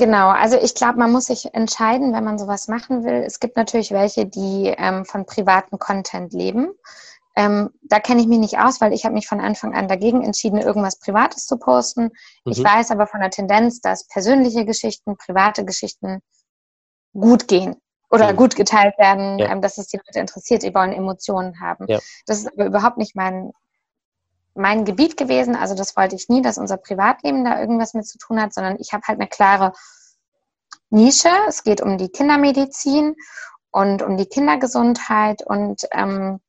Genau, also ich glaube, man muss sich entscheiden, wenn man sowas machen will. Es gibt natürlich welche, die ähm, von privaten Content leben. Ähm, da kenne ich mich nicht aus, weil ich habe mich von Anfang an dagegen entschieden, irgendwas Privates zu posten. Mhm. Ich weiß aber von der Tendenz, dass persönliche Geschichten, private Geschichten gut gehen oder mhm. gut geteilt werden, ja. ähm, dass es die Leute interessiert, die wollen Emotionen haben. Ja. Das ist aber überhaupt nicht mein, mein Gebiet gewesen. Also das wollte ich nie, dass unser Privatleben da irgendwas mit zu tun hat, sondern ich habe halt eine klare Nische. Es geht um die Kindermedizin und um die Kindergesundheit und ähm,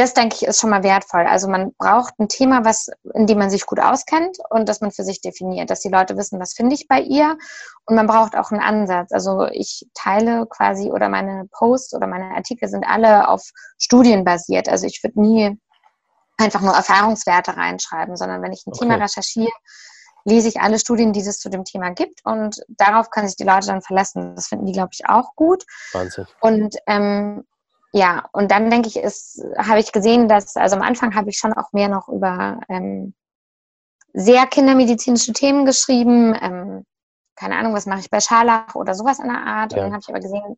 das denke ich ist schon mal wertvoll. Also man braucht ein Thema, was, in dem man sich gut auskennt und das man für sich definiert, dass die Leute wissen, was finde ich bei ihr. Und man braucht auch einen Ansatz. Also ich teile quasi oder meine Posts oder meine Artikel sind alle auf Studien basiert. Also ich würde nie einfach nur Erfahrungswerte reinschreiben, sondern wenn ich ein okay. Thema recherchiere, lese ich alle Studien, die es zu dem Thema gibt und darauf kann sich die Leute dann verlassen. Das finden die, glaube ich, auch gut. Wahnsinn. Und ähm, ja, und dann denke ich, ist, habe ich gesehen, dass, also am Anfang habe ich schon auch mehr noch über ähm, sehr kindermedizinische Themen geschrieben. Ähm, keine Ahnung, was mache ich bei Scharlach oder sowas in der Art. Ja. Und dann habe ich aber gesehen,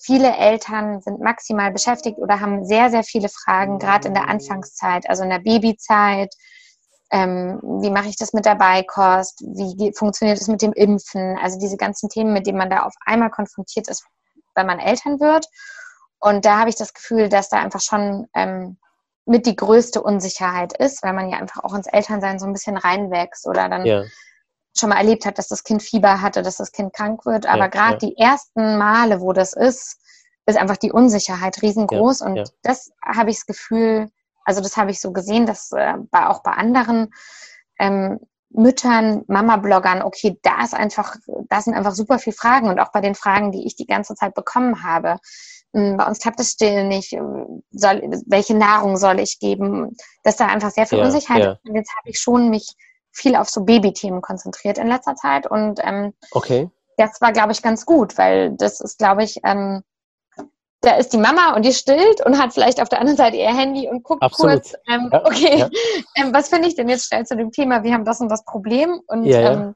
viele Eltern sind maximal beschäftigt oder haben sehr, sehr viele Fragen, gerade in der Anfangszeit, also in der Babyzeit. Ähm, wie mache ich das mit der Beikost? Wie funktioniert es mit dem Impfen? Also diese ganzen Themen, mit denen man da auf einmal konfrontiert ist, wenn man Eltern wird. Und da habe ich das Gefühl, dass da einfach schon ähm, mit die größte Unsicherheit ist, weil man ja einfach auch ins Elternsein so ein bisschen reinwächst oder dann ja. schon mal erlebt hat, dass das Kind Fieber hatte, dass das Kind krank wird. Aber ja, gerade ja. die ersten Male, wo das ist, ist einfach die Unsicherheit riesengroß. Und das habe ich das Gefühl, also das habe ich so gesehen, dass äh, bei, auch bei anderen ähm, Müttern, Mama-Bloggern, okay, da ist einfach, da sind einfach super viele Fragen und auch bei den Fragen, die ich die ganze Zeit bekommen habe bei uns klappt das still nicht, hm, soll, welche Nahrung soll ich geben, dass da einfach sehr viel ja, Unsicherheit ja. ist. Und jetzt habe ich schon mich viel auf so Babythemen konzentriert in letzter Zeit und ähm, okay. das war, glaube ich, ganz gut, weil das ist, glaube ich, ähm, da ist die Mama und die stillt und hat vielleicht auf der anderen Seite ihr Handy und guckt Absolut. kurz, ähm, ja, okay, ja. [LAUGHS] Ähm, was finde ich denn jetzt schnell zu dem Thema? Wir haben das und das Problem und ja, ja. Ähm,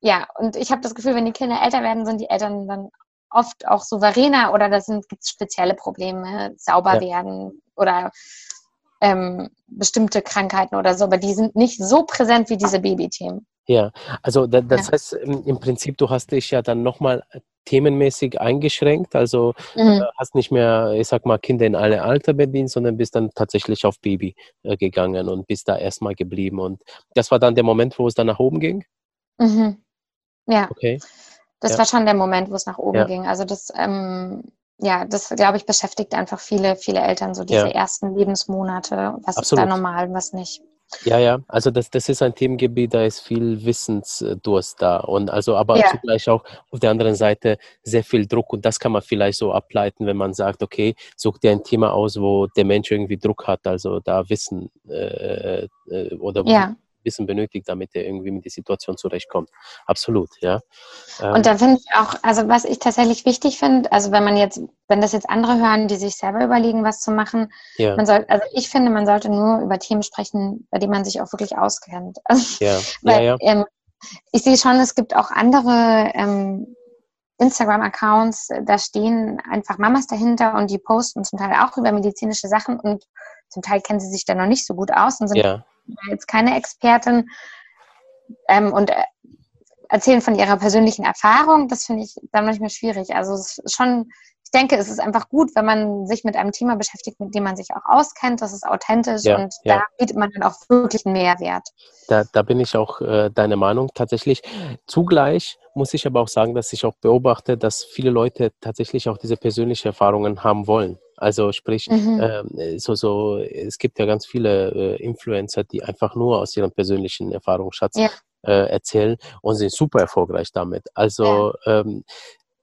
ja und ich habe das Gefühl, wenn die Kinder älter werden, sind die Eltern dann oft auch souveräner oder da gibt es spezielle Probleme, sauber ja. werden oder ähm, bestimmte Krankheiten oder so, aber die sind nicht so präsent wie diese Babythemen. Ja, also das, das ja. heißt im Prinzip, du hast dich ja dann nochmal themenmäßig eingeschränkt, also mhm. äh, hast nicht mehr, ich sag mal, Kinder in alle Alter bedient, sondern bist dann tatsächlich auf Baby äh, gegangen und bist da erstmal geblieben. Und das war dann der Moment, wo es dann nach oben ging? Mhm. Ja. Okay. Das ja. war schon der Moment, wo es nach oben ja. ging. Also das, ähm, ja, das glaube ich beschäftigt einfach viele, viele Eltern so diese ersten Lebensmonate. Was Absolut. ist da normal, was nicht? Ja, ja, also das, das ist ein Themengebiet, da ist viel Wissensdurst da und also aber ja. zugleich auch auf der anderen Seite sehr viel Druck und das kann man vielleicht so ableiten, wenn man sagt, okay, such dir ein Thema aus, wo der Mensch irgendwie Druck hat, also da Wissen äh, äh oder ja. Wissen benötigt, damit er irgendwie mit der Situation zurechtkommt. Absolut, ja. Ähm, und da finde ich auch, also was ich tatsächlich wichtig finde, also wenn man jetzt, wenn das jetzt andere hören, die sich selber überlegen, was zu machen, ja. man soll, also ich finde, man sollte nur über Themen sprechen, bei denen man sich auch wirklich auskennt. [LAUGHS] ja. Weil, ja, ja. Ähm, ich sehe schon, es gibt auch andere ähm, Instagram-Accounts, da stehen einfach Mamas dahinter und die posten zum Teil auch über medizinische Sachen und zum Teil kennen sie sich da noch nicht so gut aus und sind ja jetzt keine Expertin ähm, und äh, erzählen von ihrer persönlichen Erfahrung. Das finde ich dann manchmal schwierig. Also es ist schon, ich denke, es ist einfach gut, wenn man sich mit einem Thema beschäftigt, mit dem man sich auch auskennt. Das ist authentisch Ja, und ja. da bietet man dann auch wirklich einen Mehrwert. Da, da bin ich auch äh, deiner Meinung tatsächlich. Zugleich muss ich aber auch sagen, dass ich auch beobachte, dass viele Leute tatsächlich auch diese persönlichen Erfahrungen haben wollen. Also sprich, Mhm. ähm, so, so, es gibt ja ganz viele äh, Influencer, die einfach nur aus ihrem persönlichen Erfahrungsschatz Ja. äh, erzählen und sind super erfolgreich damit. Also ähm,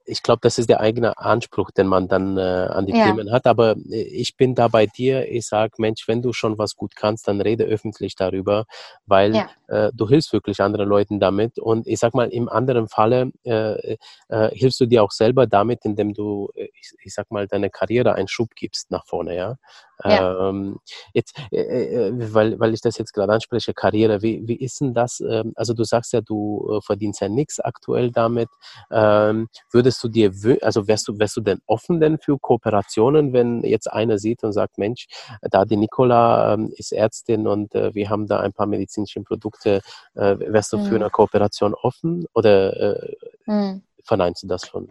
ich glaube, das ist der eigene Anspruch, den man dann äh, an die Ja. Themen hat. Aber äh, ich bin da bei dir. Ich sage, Mensch, wenn du schon was gut kannst, dann rede öffentlich darüber, weil Ja. äh, du hilfst wirklich anderen Leuten damit. Und ich sag mal, im anderen Falle äh, äh, hilfst du dir auch selber damit, indem du, äh, ich, ich sag mal, deine Karriere einen Schub gibst nach vorne, ja. Ja. Ähm, jetzt, äh, äh, weil, weil ich das jetzt gerade anspreche, Karriere, wie, wie ist denn das? Ähm, also du sagst ja, du äh, verdienst ja nichts aktuell damit. Ähm, würdest du dir, also wärst du, wärst du denn offen denn für Kooperationen, wenn jetzt einer sieht und sagt, Mensch, da die Nicola ähm, ist Ärztin und äh, wir haben da ein paar medizinische Produkte, äh, wärst du für Mhm. eine Kooperation offen oder äh, Mhm. Verneinst du das schon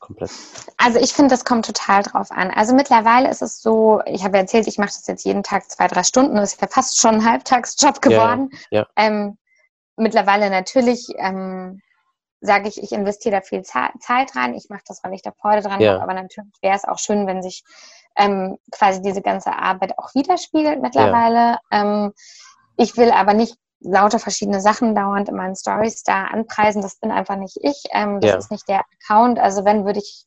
komplett? Also ich finde, das kommt total drauf an. Also mittlerweile ist es so, ich habe ja erzählt, ich mache das jetzt jeden Tag zwei, drei Stunden. Das ist ja fast schon ein Halbtagsjob Ja, ja, geworden. ja. Ähm, mittlerweile natürlich ähm, sage ich, ich investiere da viel Zeit rein. Ich mache das, weil ich da Freude dran Ja. habe. Aber natürlich wäre es auch schön, wenn sich ähm, quasi diese ganze Arbeit auch widerspiegelt mittlerweile. Ähm, ich will aber nicht lauter verschiedene Sachen dauernd in meinen Stories da anpreisen. Das bin einfach nicht ich. Ähm, das Ja. ist nicht der Account. Also wenn würde ich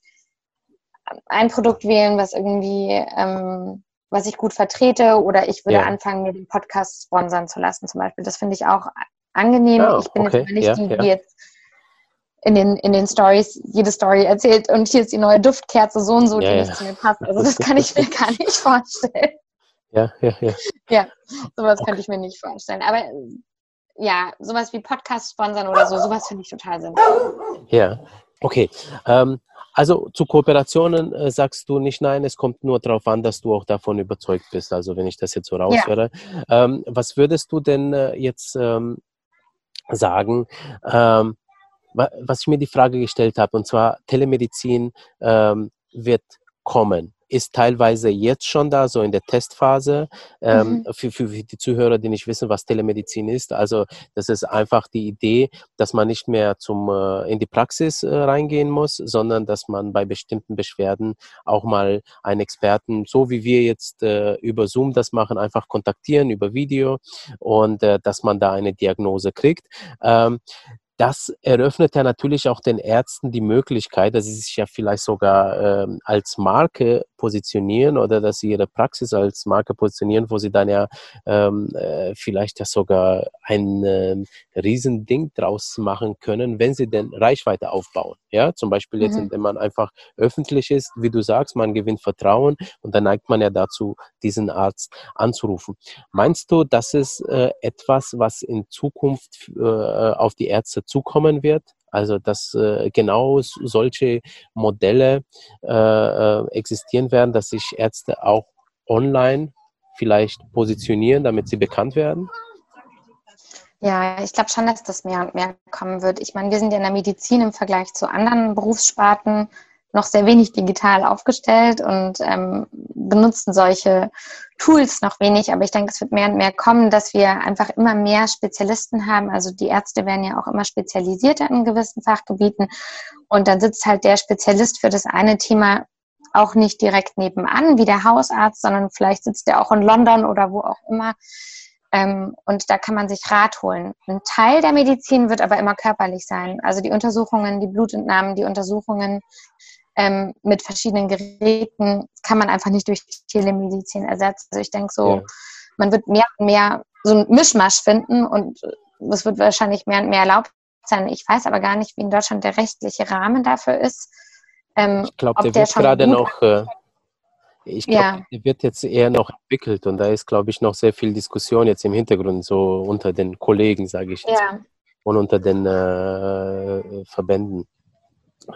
ein Produkt wählen, was irgendwie, ähm, was ich gut vertrete, oder ich würde Ja. anfangen, mir den Podcast sponsern zu lassen, zum Beispiel. Das finde ich auch angenehm. Ah, ich bin okay. jetzt nicht Ja, die, die jetzt in den, in den Stories jede Story erzählt und hier ist die neue Duftkerze so und so, die nicht zu mir passt. Also [LAUGHS] das kann ich mir gar nicht vorstellen. Ja, ja, ja. Sowas Okay. könnte ich mir nicht vorstellen. Aber äh, ja, sowas wie Podcast sponsern oder so, sowas finde ich total sinnvoll. Ja, okay. Ähm, also zu Kooperationen äh, sagst du nicht nein, es kommt nur darauf an, dass du auch davon überzeugt bist. Also wenn ich das jetzt so raushöre. Ähm, was würdest du denn äh, jetzt ähm, sagen, ähm, wa- was ich mir die Frage gestellt habe, und zwar Telemedizin ähm, wird kommen. Ist teilweise jetzt schon da, so in der Testphase. Ähm, Mhm. für, für, die Zuhörer, die nicht wissen, was Telemedizin ist. Also, das ist einfach die Idee, dass man nicht mehr zum, äh, in die Praxis äh, reingehen muss, sondern dass man bei bestimmten Beschwerden auch mal einen Experten, so wie wir jetzt äh, über Zoom das machen, einfach kontaktieren über Video und äh, dass man da eine Diagnose kriegt. Ähm, das eröffnet ja natürlich auch den Ärzten die Möglichkeit, dass sie sich ja vielleicht sogar ähm, als Marke positionieren oder dass sie ihre Praxis als Marke positionieren, wo sie dann ja ähm, äh, vielleicht ja sogar ein ähm, Riesending draus machen können, wenn sie denn Reichweite aufbauen. Ja, zum Beispiel jetzt, Mhm. indem man einfach öffentlich ist, wie du sagst, man gewinnt Vertrauen und dann neigt man ja dazu, diesen Arzt anzurufen. Meinst du, das ist äh, etwas, was in Zukunft äh, auf die Ärzte zukommen wird? Also, dass äh, genau solche Modelle äh, äh, existieren werden, dass sich Ärzte auch online vielleicht positionieren, damit sie bekannt werden? Ja, ich glaube schon, dass das mehr und mehr kommen wird. Ich meine, wir sind ja in der Medizin im Vergleich zu anderen Berufssparten noch sehr wenig digital aufgestellt und ähm, benutzen solche Tools noch wenig. Aber ich denke, es wird mehr und mehr kommen, dass wir einfach immer mehr Spezialisten haben. Also die Ärzte werden ja auch immer spezialisierter in gewissen Fachgebieten. Und dann sitzt halt der Spezialist für das eine Thema auch nicht direkt nebenan wie der Hausarzt, sondern vielleicht sitzt er auch in London oder wo auch immer. Ähm, und da kann man sich Rat holen. Ein Teil der Medizin wird aber immer körperlich sein. Also die Untersuchungen, die Blutentnahmen, die Untersuchungen ähm, mit verschiedenen Geräten kann man einfach nicht durch Telemedizin ersetzen. Also ich denke so, Ja. man wird mehr und mehr so ein Mischmasch finden und es wird wahrscheinlich mehr und mehr erlaubt sein. Ich weiß aber gar nicht, wie in Deutschland der rechtliche Rahmen dafür ist. Ähm, Ich glaube, der der wird gerade noch, äh, ich glaube, Ja. der wird jetzt eher noch entwickelt und da ist, glaube ich, noch sehr viel Diskussion jetzt im Hintergrund, so unter den Kollegen, sage ich jetzt, ja, und unter den äh, Verbänden,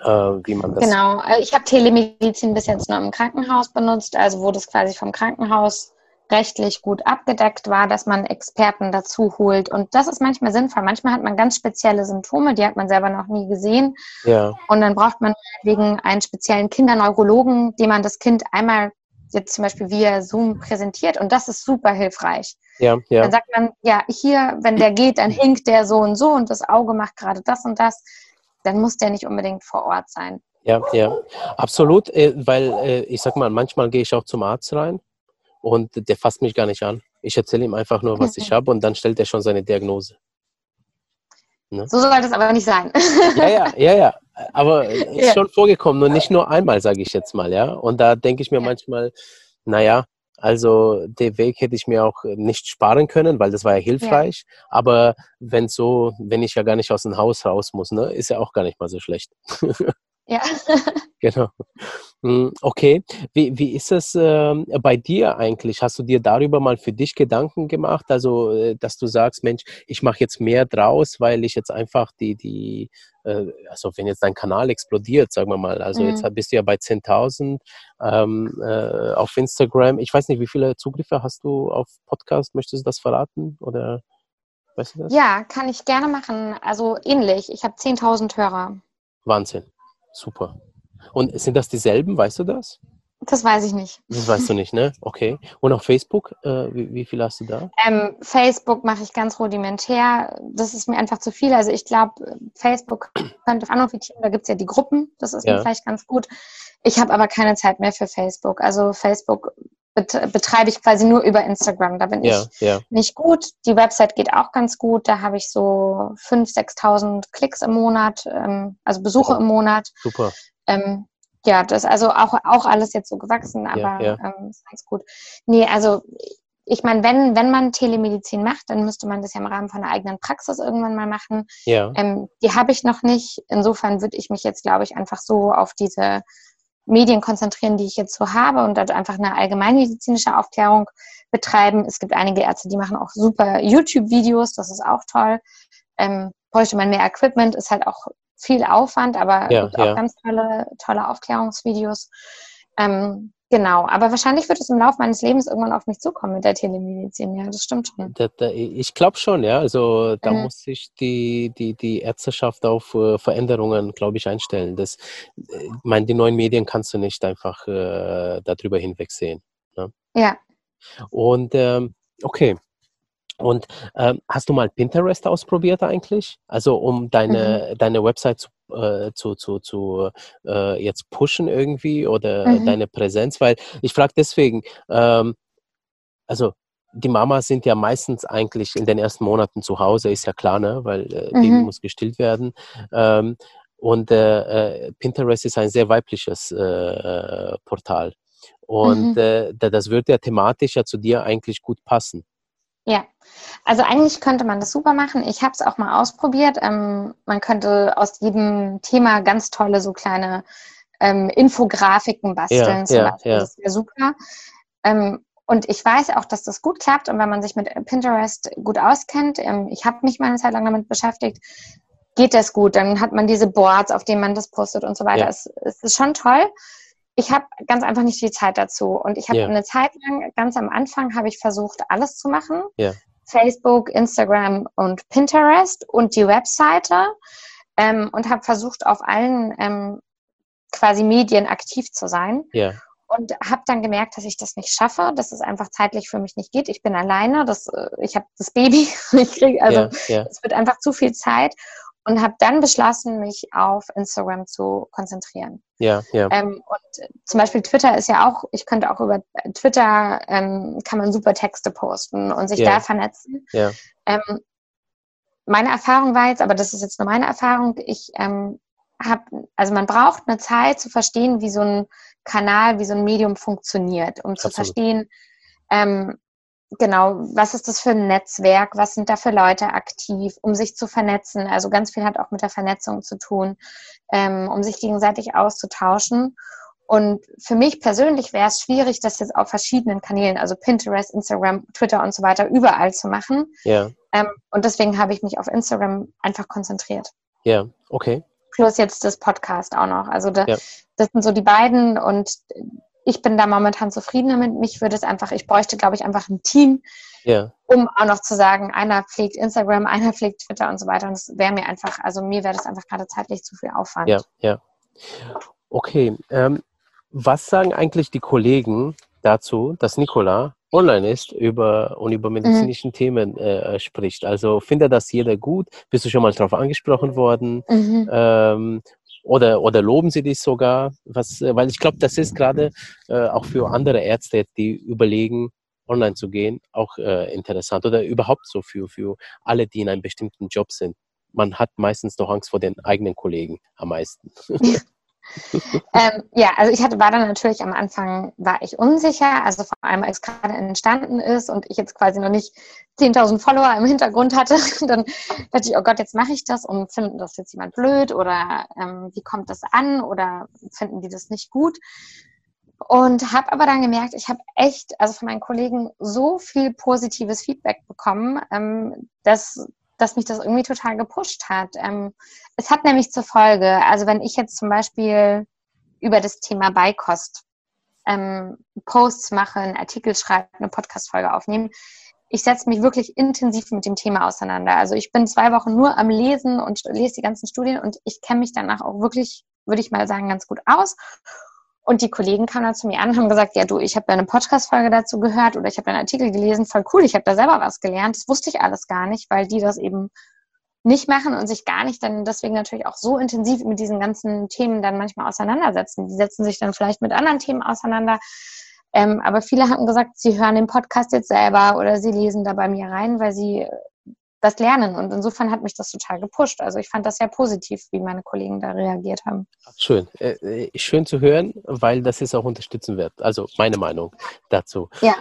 äh, wie man das. genau. Äh, Ich habe Telemedizin bis jetzt nur im Krankenhaus benutzt, also wo das quasi vom Krankenhaus rechtlich gut abgedeckt war, dass man Experten dazu holt. Und das ist manchmal sinnvoll. Manchmal hat man ganz spezielle Symptome, die hat man selber noch nie gesehen. Ja. Und dann braucht man wegen einen speziellen Kinderneurologen, dem man das Kind einmal jetzt zum Beispiel via Zoom präsentiert. Und das ist super hilfreich. Ja, ja. Dann sagt man, ja, hier, wenn der geht, dann hinkt der so und so und das Auge macht gerade das und das. Dann muss der nicht unbedingt vor Ort sein. Ja, ja, absolut, äh, weil äh, ich sag mal, manchmal gehe ich auch zum Arzt rein und der fasst mich gar nicht an. Ich erzähle ihm einfach nur, was ich habe und dann stellt er schon seine Diagnose. Ne? So soll das aber nicht sein. [LAUGHS] Ja, ja, ja, ja. Aber ist ja. schon vorgekommen und nicht nur einmal, sage ich jetzt mal, ja. Und da denke ich mir ja. manchmal, naja, also den Weg hätte ich mir auch nicht sparen können, weil das war ja hilfreich. Ja. Aber wenn so, wenn ich ja gar nicht aus dem Haus raus muss, ne, ist ja auch gar nicht mal so schlecht. [LAUGHS] Ja. [LAUGHS] genau. Hm, okay. Wie, wie ist es äh, bei dir eigentlich? Hast du dir darüber mal für dich Gedanken gemacht? Also, äh, dass du sagst, Mensch, ich mache jetzt mehr draus, weil ich jetzt einfach die, die, äh, also wenn jetzt dein Kanal explodiert, sagen wir mal, also mhm. jetzt bist du ja bei 10.000 ähm, äh, auf Instagram. Ich weiß nicht, wie viele Zugriffe hast du auf Podcast? Möchtest du das verraten? Oder weißt du das? Ja, kann ich gerne machen. Also ähnlich. Ich habe 10.000 Hörer. Wahnsinn. Super. Und sind das dieselben, weißt du das? Das weiß ich nicht. Das weißt du nicht, ne? Okay. Und auf Facebook, äh, wie, wie, viel hast du da? Ähm, Facebook mache ich ganz rudimentär. Das ist mir einfach zu viel. Also ich glaube, Facebook könnte anprofitieren. Da gibt es ja die Gruppen. Das ist ja. mir vielleicht ganz gut. Ich habe aber keine Zeit mehr für Facebook. Also Facebook betreibe ich quasi nur über Instagram. Da bin ja, ich ja. nicht gut. Die Website geht auch ganz gut. Da habe ich so 5.000, 6.000 Klicks im Monat, ähm, also Besuche oh, im Monat. Super. Ähm, ja, das ist also auch, auch alles jetzt so gewachsen, aber ja, ja. Ähm, ist ganz gut. Nee, also ich meine, wenn, wenn man Telemedizin macht, dann müsste man das ja im Rahmen von einer eigenen Praxis irgendwann mal machen. Ja. Ähm, die habe ich noch nicht. Insofern würde ich mich jetzt, glaube ich, einfach so auf diese Medien konzentrieren, die ich jetzt so habe und dort einfach eine allgemeinmedizinische Aufklärung betreiben. Es gibt einige Ärzte, die machen auch super YouTube-Videos, das ist auch toll. Ähm, bräuchte man mehr Equipment, ist halt auch viel Aufwand, aber ja, gibt auch ja. ganz tolle, tolle Aufklärungsvideos. Ähm, Genau, aber wahrscheinlich wird es im Laufe meines Lebens irgendwann auf mich zukommen mit der Telemedizin. Ja, das stimmt schon. Da, da, ich glaube schon, ja. Also da mhm. muss sich die, die, die Ärzteschaft auf äh, Veränderungen, glaube ich, einstellen. Das, äh, ich meine, die neuen Medien kannst du nicht einfach äh, darüber hinwegsehen. Ne? Ja. Und ähm, okay. Und ähm, hast du mal Pinterest ausprobiert eigentlich? Also um deine, mhm. deine Website zu äh, zu, zu, zu äh, jetzt pushen irgendwie oder mhm. deine Präsenz? Weil ich frage deswegen, ähm, also die Mamas sind ja meistens eigentlich in den ersten Monaten zu Hause, ist ja klar, ne? weil äh, mhm. Muss gestillt werden. Ähm, und äh, äh, Pinterest ist ein sehr weibliches äh, Portal. Und mhm. das würde ja thematisch ja zu dir eigentlich gut passen. Ja, also eigentlich könnte man das super machen. Ich habe es auch mal ausprobiert. Ähm, man könnte aus jedem Thema ganz tolle so kleine ähm, Infografiken basteln. Ja, zum ja, Beispiel. Ja. Das wäre super. Ähm, und ich weiß auch, dass das gut klappt. Und wenn man sich mit Pinterest gut auskennt, ähm, ich habe mich mal eine Zeit lang damit beschäftigt, geht das gut. Dann hat man diese Boards, auf denen man das postet und so weiter. Es, es ist schon toll ich habe ganz einfach nicht die Zeit dazu. Und ich habe yeah. eine Zeit lang, ganz am Anfang, habe ich versucht, alles zu machen. Yeah. Facebook, Instagram und Pinterest und die Webseite. Ähm, und habe versucht, auf allen ähm, quasi Medien aktiv zu sein. Yeah. Und habe dann gemerkt, dass ich das nicht schaffe, dass es einfach zeitlich für mich nicht geht. Ich bin alleine, das, äh, ich habe das Baby, [LAUGHS] ich krieg, also es wird einfach zu viel Zeit und habe dann beschlossen, mich auf Instagram zu konzentrieren. Ja, ja. Ähm, und zum Beispiel Twitter ist ja auch, ich könnte auch über Twitter ähm, kann man super Texte posten und sich ja. da vernetzen. Ja. Ähm, meine Erfahrung war jetzt, aber das ist jetzt nur meine Erfahrung, ich ähm, habe, also man braucht eine Zeit zu verstehen, wie so ein Kanal, wie so ein Medium funktioniert, um Absolut. zu verstehen, ähm, genau, was ist das für ein Netzwerk, was sind da für Leute aktiv, um sich zu vernetzen. Also ganz viel hat auch mit der Vernetzung zu tun, ähm, um sich gegenseitig auszutauschen. Und für mich persönlich wäre es schwierig, das jetzt auf verschiedenen Kanälen, also Pinterest, Instagram, Twitter und so weiter, überall zu machen. Ja. Ähm, und deswegen habe ich mich auf Instagram einfach konzentriert. Ja, okay. Plus jetzt das Podcast auch noch. Also da, ja. das sind so die beiden und ich bin da momentan zufrieden damit. Mich würde es einfach, ich bräuchte, glaube ich, einfach ein Team, ja. um auch noch zu sagen, einer pflegt Instagram, einer pflegt Twitter und so weiter. Und das wäre mir einfach, also mir wäre das einfach gerade zeitlich zu viel Aufwand. Ja, ja. Okay. Ähm, was sagen eigentlich die Kollegen dazu, dass Nicola online ist über, und über medizinischen mhm. Themen äh, spricht? Also findet das jeder gut? Bist du schon mal darauf angesprochen worden? Mhm. Ähm, oder, oder loben sie dich sogar? Was, äh, weil ich glaube, das ist gerade äh, auch für andere Ärzte, die überlegen, online zu gehen, auch äh, interessant. Oder überhaupt so für, für alle, die in einem bestimmten Job sind. Man hat meistens noch Angst vor den eigenen Kollegen am meisten. [LAUGHS] ähm, ja, also ich hatte, war dann natürlich am Anfang, war ich unsicher, also vor allem als gerade entstanden ist und ich jetzt quasi noch nicht 10.000 Follower im Hintergrund hatte, [LAUGHS] dann dachte ich, oh Gott, jetzt mache ich das und finden das jetzt jemand blöd oder ähm, wie kommt das an oder finden die das nicht gut? Und habe aber dann gemerkt, ich habe echt, also von meinen Kollegen so viel positives Feedback bekommen, ähm, dass dass mich das irgendwie total gepusht hat. Ähm, es hat nämlich zur Folge, also wenn ich jetzt zum Beispiel über das Thema Beikost ähm, Posts mache, einen Artikel schreibe, eine Podcast-Folge aufnehme, ich setze mich wirklich intensiv mit dem Thema auseinander. Also ich bin zwei Wochen nur am Lesen und lese die ganzen Studien und ich kenne mich danach auch wirklich, würde ich mal sagen, ganz gut aus. Und die Kollegen kamen dann zu mir an und haben gesagt, ja du, ich habe deine Podcast-Folge dazu gehört oder ich habe deinen Artikel gelesen, voll cool, ich habe da selber was gelernt. Das wusste ich alles gar nicht, weil die das eben nicht machen und sich gar nicht dann deswegen natürlich auch so intensiv mit diesen ganzen Themen dann manchmal auseinandersetzen. Die setzen sich dann vielleicht mit anderen Themen auseinander. Ähm, aber viele haben gesagt, sie hören den Podcast jetzt selber oder sie lesen da bei mir rein, weil sie das lernen. Und insofern hat mich das total gepusht. Also ich fand das sehr positiv, wie meine Kollegen da reagiert haben. Schön. Äh, äh schön zu hören, weil das ist auch unterstützen wird. Also meine Meinung dazu. Ja.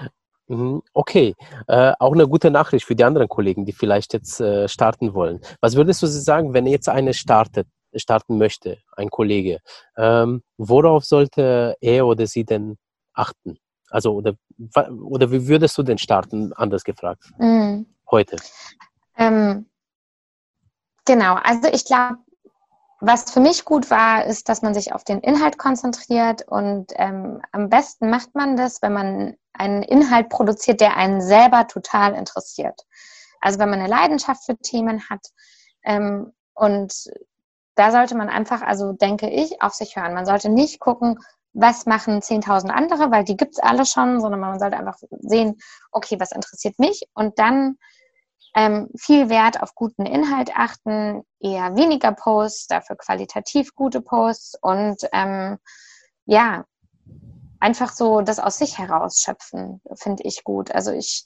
Mhm, okay, äh, auch eine gute Nachricht für die anderen Kollegen, die vielleicht jetzt äh, starten wollen. Was würdest du sagen, wenn jetzt eine startet, starten möchte, ein Kollege? Ähm, worauf sollte er oder sie denn achten? Also, oder, oder wie würdest du denn starten, anders gefragt, mhm. heute? Ähm, genau, also ich glaube, was für mich gut war, ist, dass man sich auf den Inhalt konzentriert und ähm, am besten macht man das, wenn man einen Inhalt produziert, der einen selber total interessiert. Also wenn man eine Leidenschaft für Themen hat ähm, und da sollte man einfach, also denke ich, auf sich hören. Man sollte nicht gucken, was machen 10.000 andere, weil die gibt es alle schon, sondern man sollte einfach sehen, okay, was interessiert mich und dann ähm, viel Wert auf guten Inhalt achten, eher weniger Posts, dafür qualitativ gute Posts und ähm, ja, einfach so das aus sich herausschöpfen, finde ich gut. Also ich,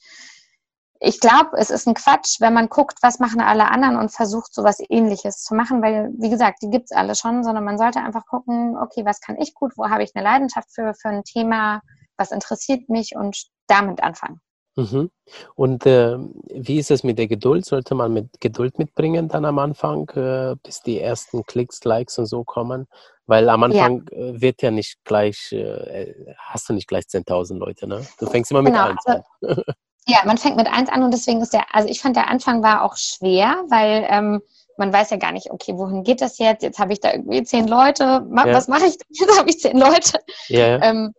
ich glaube, es ist ein Quatsch, wenn man guckt, was machen alle anderen und versucht, so was ähnliches zu machen, weil, wie gesagt, die gibt es alle schon, sondern man sollte einfach gucken, okay, was kann ich gut, wo habe ich eine Leidenschaft für, für ein Thema, was interessiert mich und damit anfangen. Mhm. Und äh, wie ist es mit der Geduld? Sollte man mit Geduld mitbringen dann am Anfang, äh, bis die ersten Klicks, Likes und so kommen? Weil am Anfang ja. Äh, wird ja nicht gleich, äh, hast du nicht gleich 10.000 Leute, ne? Du fängst immer mit genau. eins an. Also, [LAUGHS] ja, man fängt mit eins an und deswegen ist der, also ich fand der Anfang war auch schwer, weil ähm, man weiß ja gar nicht, okay, wohin geht das jetzt? Jetzt habe ich da irgendwie zehn Leute, was ja. mache ich? Jetzt habe ich zehn Leute. Ja. Ähm,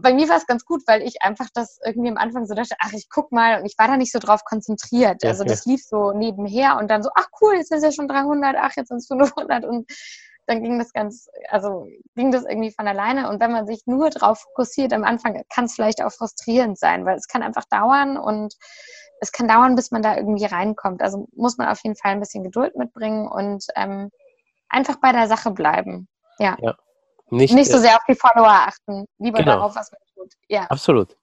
bei mir war es ganz gut, weil ich einfach das irgendwie am Anfang so dachte, ach, ich guck mal und ich war da nicht so drauf konzentriert. Ja, also das ja. lief so nebenher und dann so, ach cool, jetzt sind es ja schon 300, ach, jetzt sind es 500 und dann ging das ganz, also ging das irgendwie von alleine und wenn man sich nur drauf fokussiert am Anfang, kann es vielleicht auch frustrierend sein, weil es kann einfach dauern und es kann dauern, bis man da irgendwie reinkommt. Also muss man auf jeden Fall ein bisschen Geduld mitbringen und ähm, einfach bei der Sache bleiben. Ja. ja. Nicht, nicht so sehr auf die Follower achten, lieber genau. darauf, was man tut. Ja. Absolut.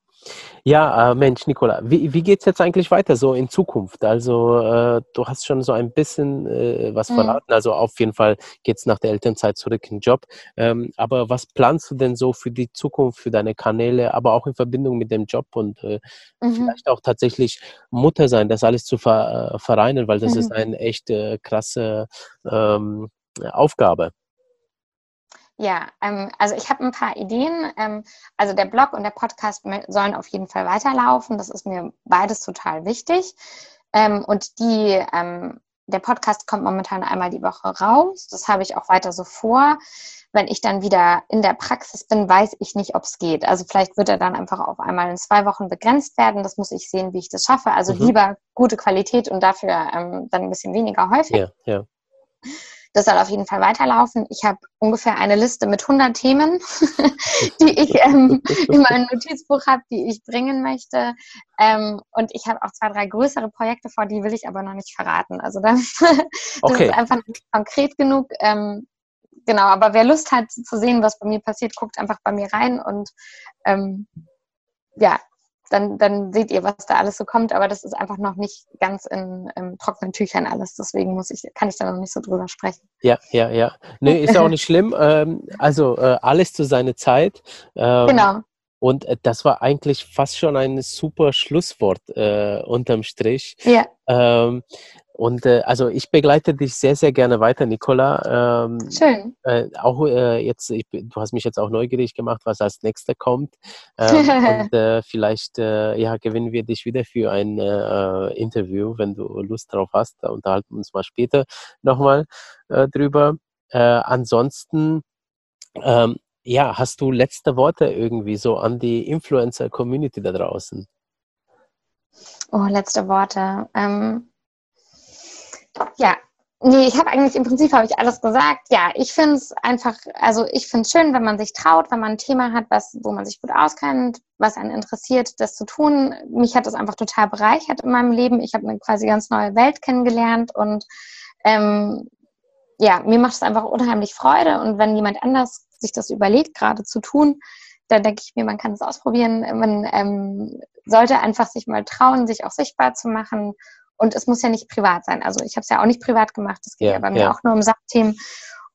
Ja, äh, Mensch, Nicola, wie, wie geht es jetzt eigentlich weiter so in Zukunft? Also, äh, du hast schon so ein bisschen äh, was mhm. verraten. Also, auf jeden Fall geht es nach der Elternzeit zurück in den Job. Ähm, aber was planst du denn so für die Zukunft, für deine Kanäle, aber auch in Verbindung mit dem Job und äh, mhm. vielleicht auch tatsächlich Mutter sein, das alles zu ver äh, vereinen, weil das mhm. ist eine echt äh, krasse ähm, Aufgabe. Ja, ähm, also ich habe ein paar Ideen. Ähm, also der Blog und der Podcast sollen auf jeden Fall weiterlaufen. Das ist mir beides total wichtig. Ähm, und die, ähm, der Podcast kommt momentan einmal die Woche raus. Das habe ich auch weiter so vor. wenn ich dann wieder in der Praxis bin, weiß ich nicht, ob es geht. Also vielleicht wird er dann einfach auf einmal in zwei Wochen begrenzt werden. Das muss ich sehen, wie ich das schaffe. Also mhm. lieber gute Qualität und dafür ähm, dann ein bisschen weniger häufig. Ja, ja. Das soll auf jeden Fall weiterlaufen. Ich habe ungefähr eine Liste mit 100 Themen, [LAUGHS] die ich ähm, in meinem Notizbuch habe, die ich bringen möchte. Ähm, und ich habe auch zwei, drei größere Projekte vor, die will ich aber noch nicht verraten. Also [LAUGHS] das, das okay. ist einfach nicht konkret genug. Ähm, genau, aber wer Lust hat zu sehen, was bei mir passiert, guckt einfach bei mir rein und ähm, ja, dann, dann seht ihr, was da alles so kommt. Aber das ist einfach noch nicht ganz in, in trockenen Tüchern alles. Deswegen muss ich, kann ich da noch nicht so drüber sprechen. Ja, ja, ja. Nee, ist auch nicht schlimm. [LAUGHS] Ähm, also äh, alles zu seiner Zeit. Ähm, genau. Und äh, das war eigentlich fast schon ein super Schlusswort äh, unterm Strich. Ja. Ähm, und äh, also ich begleite dich sehr, sehr gerne weiter, Nicola. Ähm, Schön. Äh, auch äh, jetzt, ich, du hast mich jetzt auch neugierig gemacht, was als nächster kommt. Ähm, [LAUGHS] und äh, vielleicht äh, ja, gewinnen wir dich wieder für ein äh, Interview, wenn du Lust drauf hast. Da unterhalten wir uns mal später nochmal drüber. Ansonsten, ähm, ja, hast du letzte Worte irgendwie so an die Influencer-Community da draußen? Oh, letzte Worte. Ähm ja, nee, ich habe eigentlich im Prinzip habe ich alles gesagt. Ja, ich finde es einfach, also ich finde es schön, wenn man sich traut, wenn man ein Thema hat, was, wo man sich gut auskennt, was einen interessiert, das zu tun. Mich hat das einfach total bereichert in meinem Leben. Ich habe eine quasi ganz neue Welt kennengelernt und ähm, ja, mir macht es einfach unheimlich Freude. Und wenn jemand anders sich das überlegt, gerade zu tun, dann denke ich mir, man kann es ausprobieren. Man ähm, sollte einfach sich mal trauen, sich auch sichtbar zu machen und es muss ja nicht privat sein. Also ich habe es ja auch nicht privat gemacht. Es geht ja, ja bei mir ja. auch nur um Sachthemen.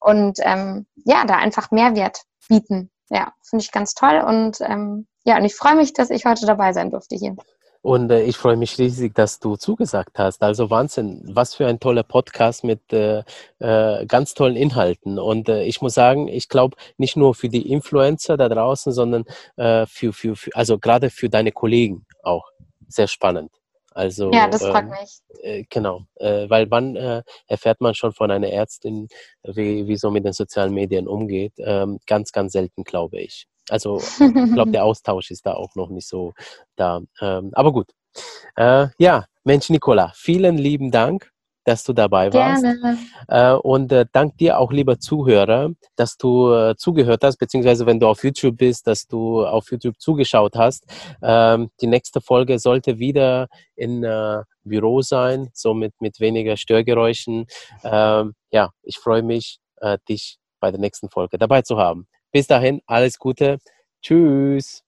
Und ähm, ja, da einfach Mehrwert bieten. Ja, finde ich ganz toll. Und ähm, ja, und ich freue mich, dass ich heute dabei sein durfte hier. Und äh, ich freue mich riesig, dass du zugesagt hast. Also Wahnsinn, was für ein toller Podcast mit äh, äh, ganz tollen Inhalten. Und äh, ich muss sagen, ich glaube nicht nur für die Influencer da draußen, sondern äh, für, für, für, also gerade für deine Kollegen auch sehr spannend. Also, ja, das freut ähm, mich. Äh, genau, äh, weil wann äh, erfährt man schon von einer Ärztin, wie, wie so mit den sozialen Medien umgeht? Ähm, ganz, ganz selten, glaube ich. Also ich glaube, der [LAUGHS] Austausch ist da auch noch nicht so da. Ähm, aber gut. Äh, ja, Mensch, Nicola, vielen lieben Dank dass du dabei warst. Gerne. Äh, und äh, dank dir auch, lieber Zuhörer, dass du äh, zugehört hast, beziehungsweise wenn du auf YouTube bist, dass du auf YouTube zugeschaut hast. Ähm, die nächste Folge sollte wieder in Büro sein, somit mit weniger Störgeräuschen. Ähm, ja, ich freue mich, dich bei der nächsten Folge dabei zu haben. Bis dahin, alles Gute. Tschüss.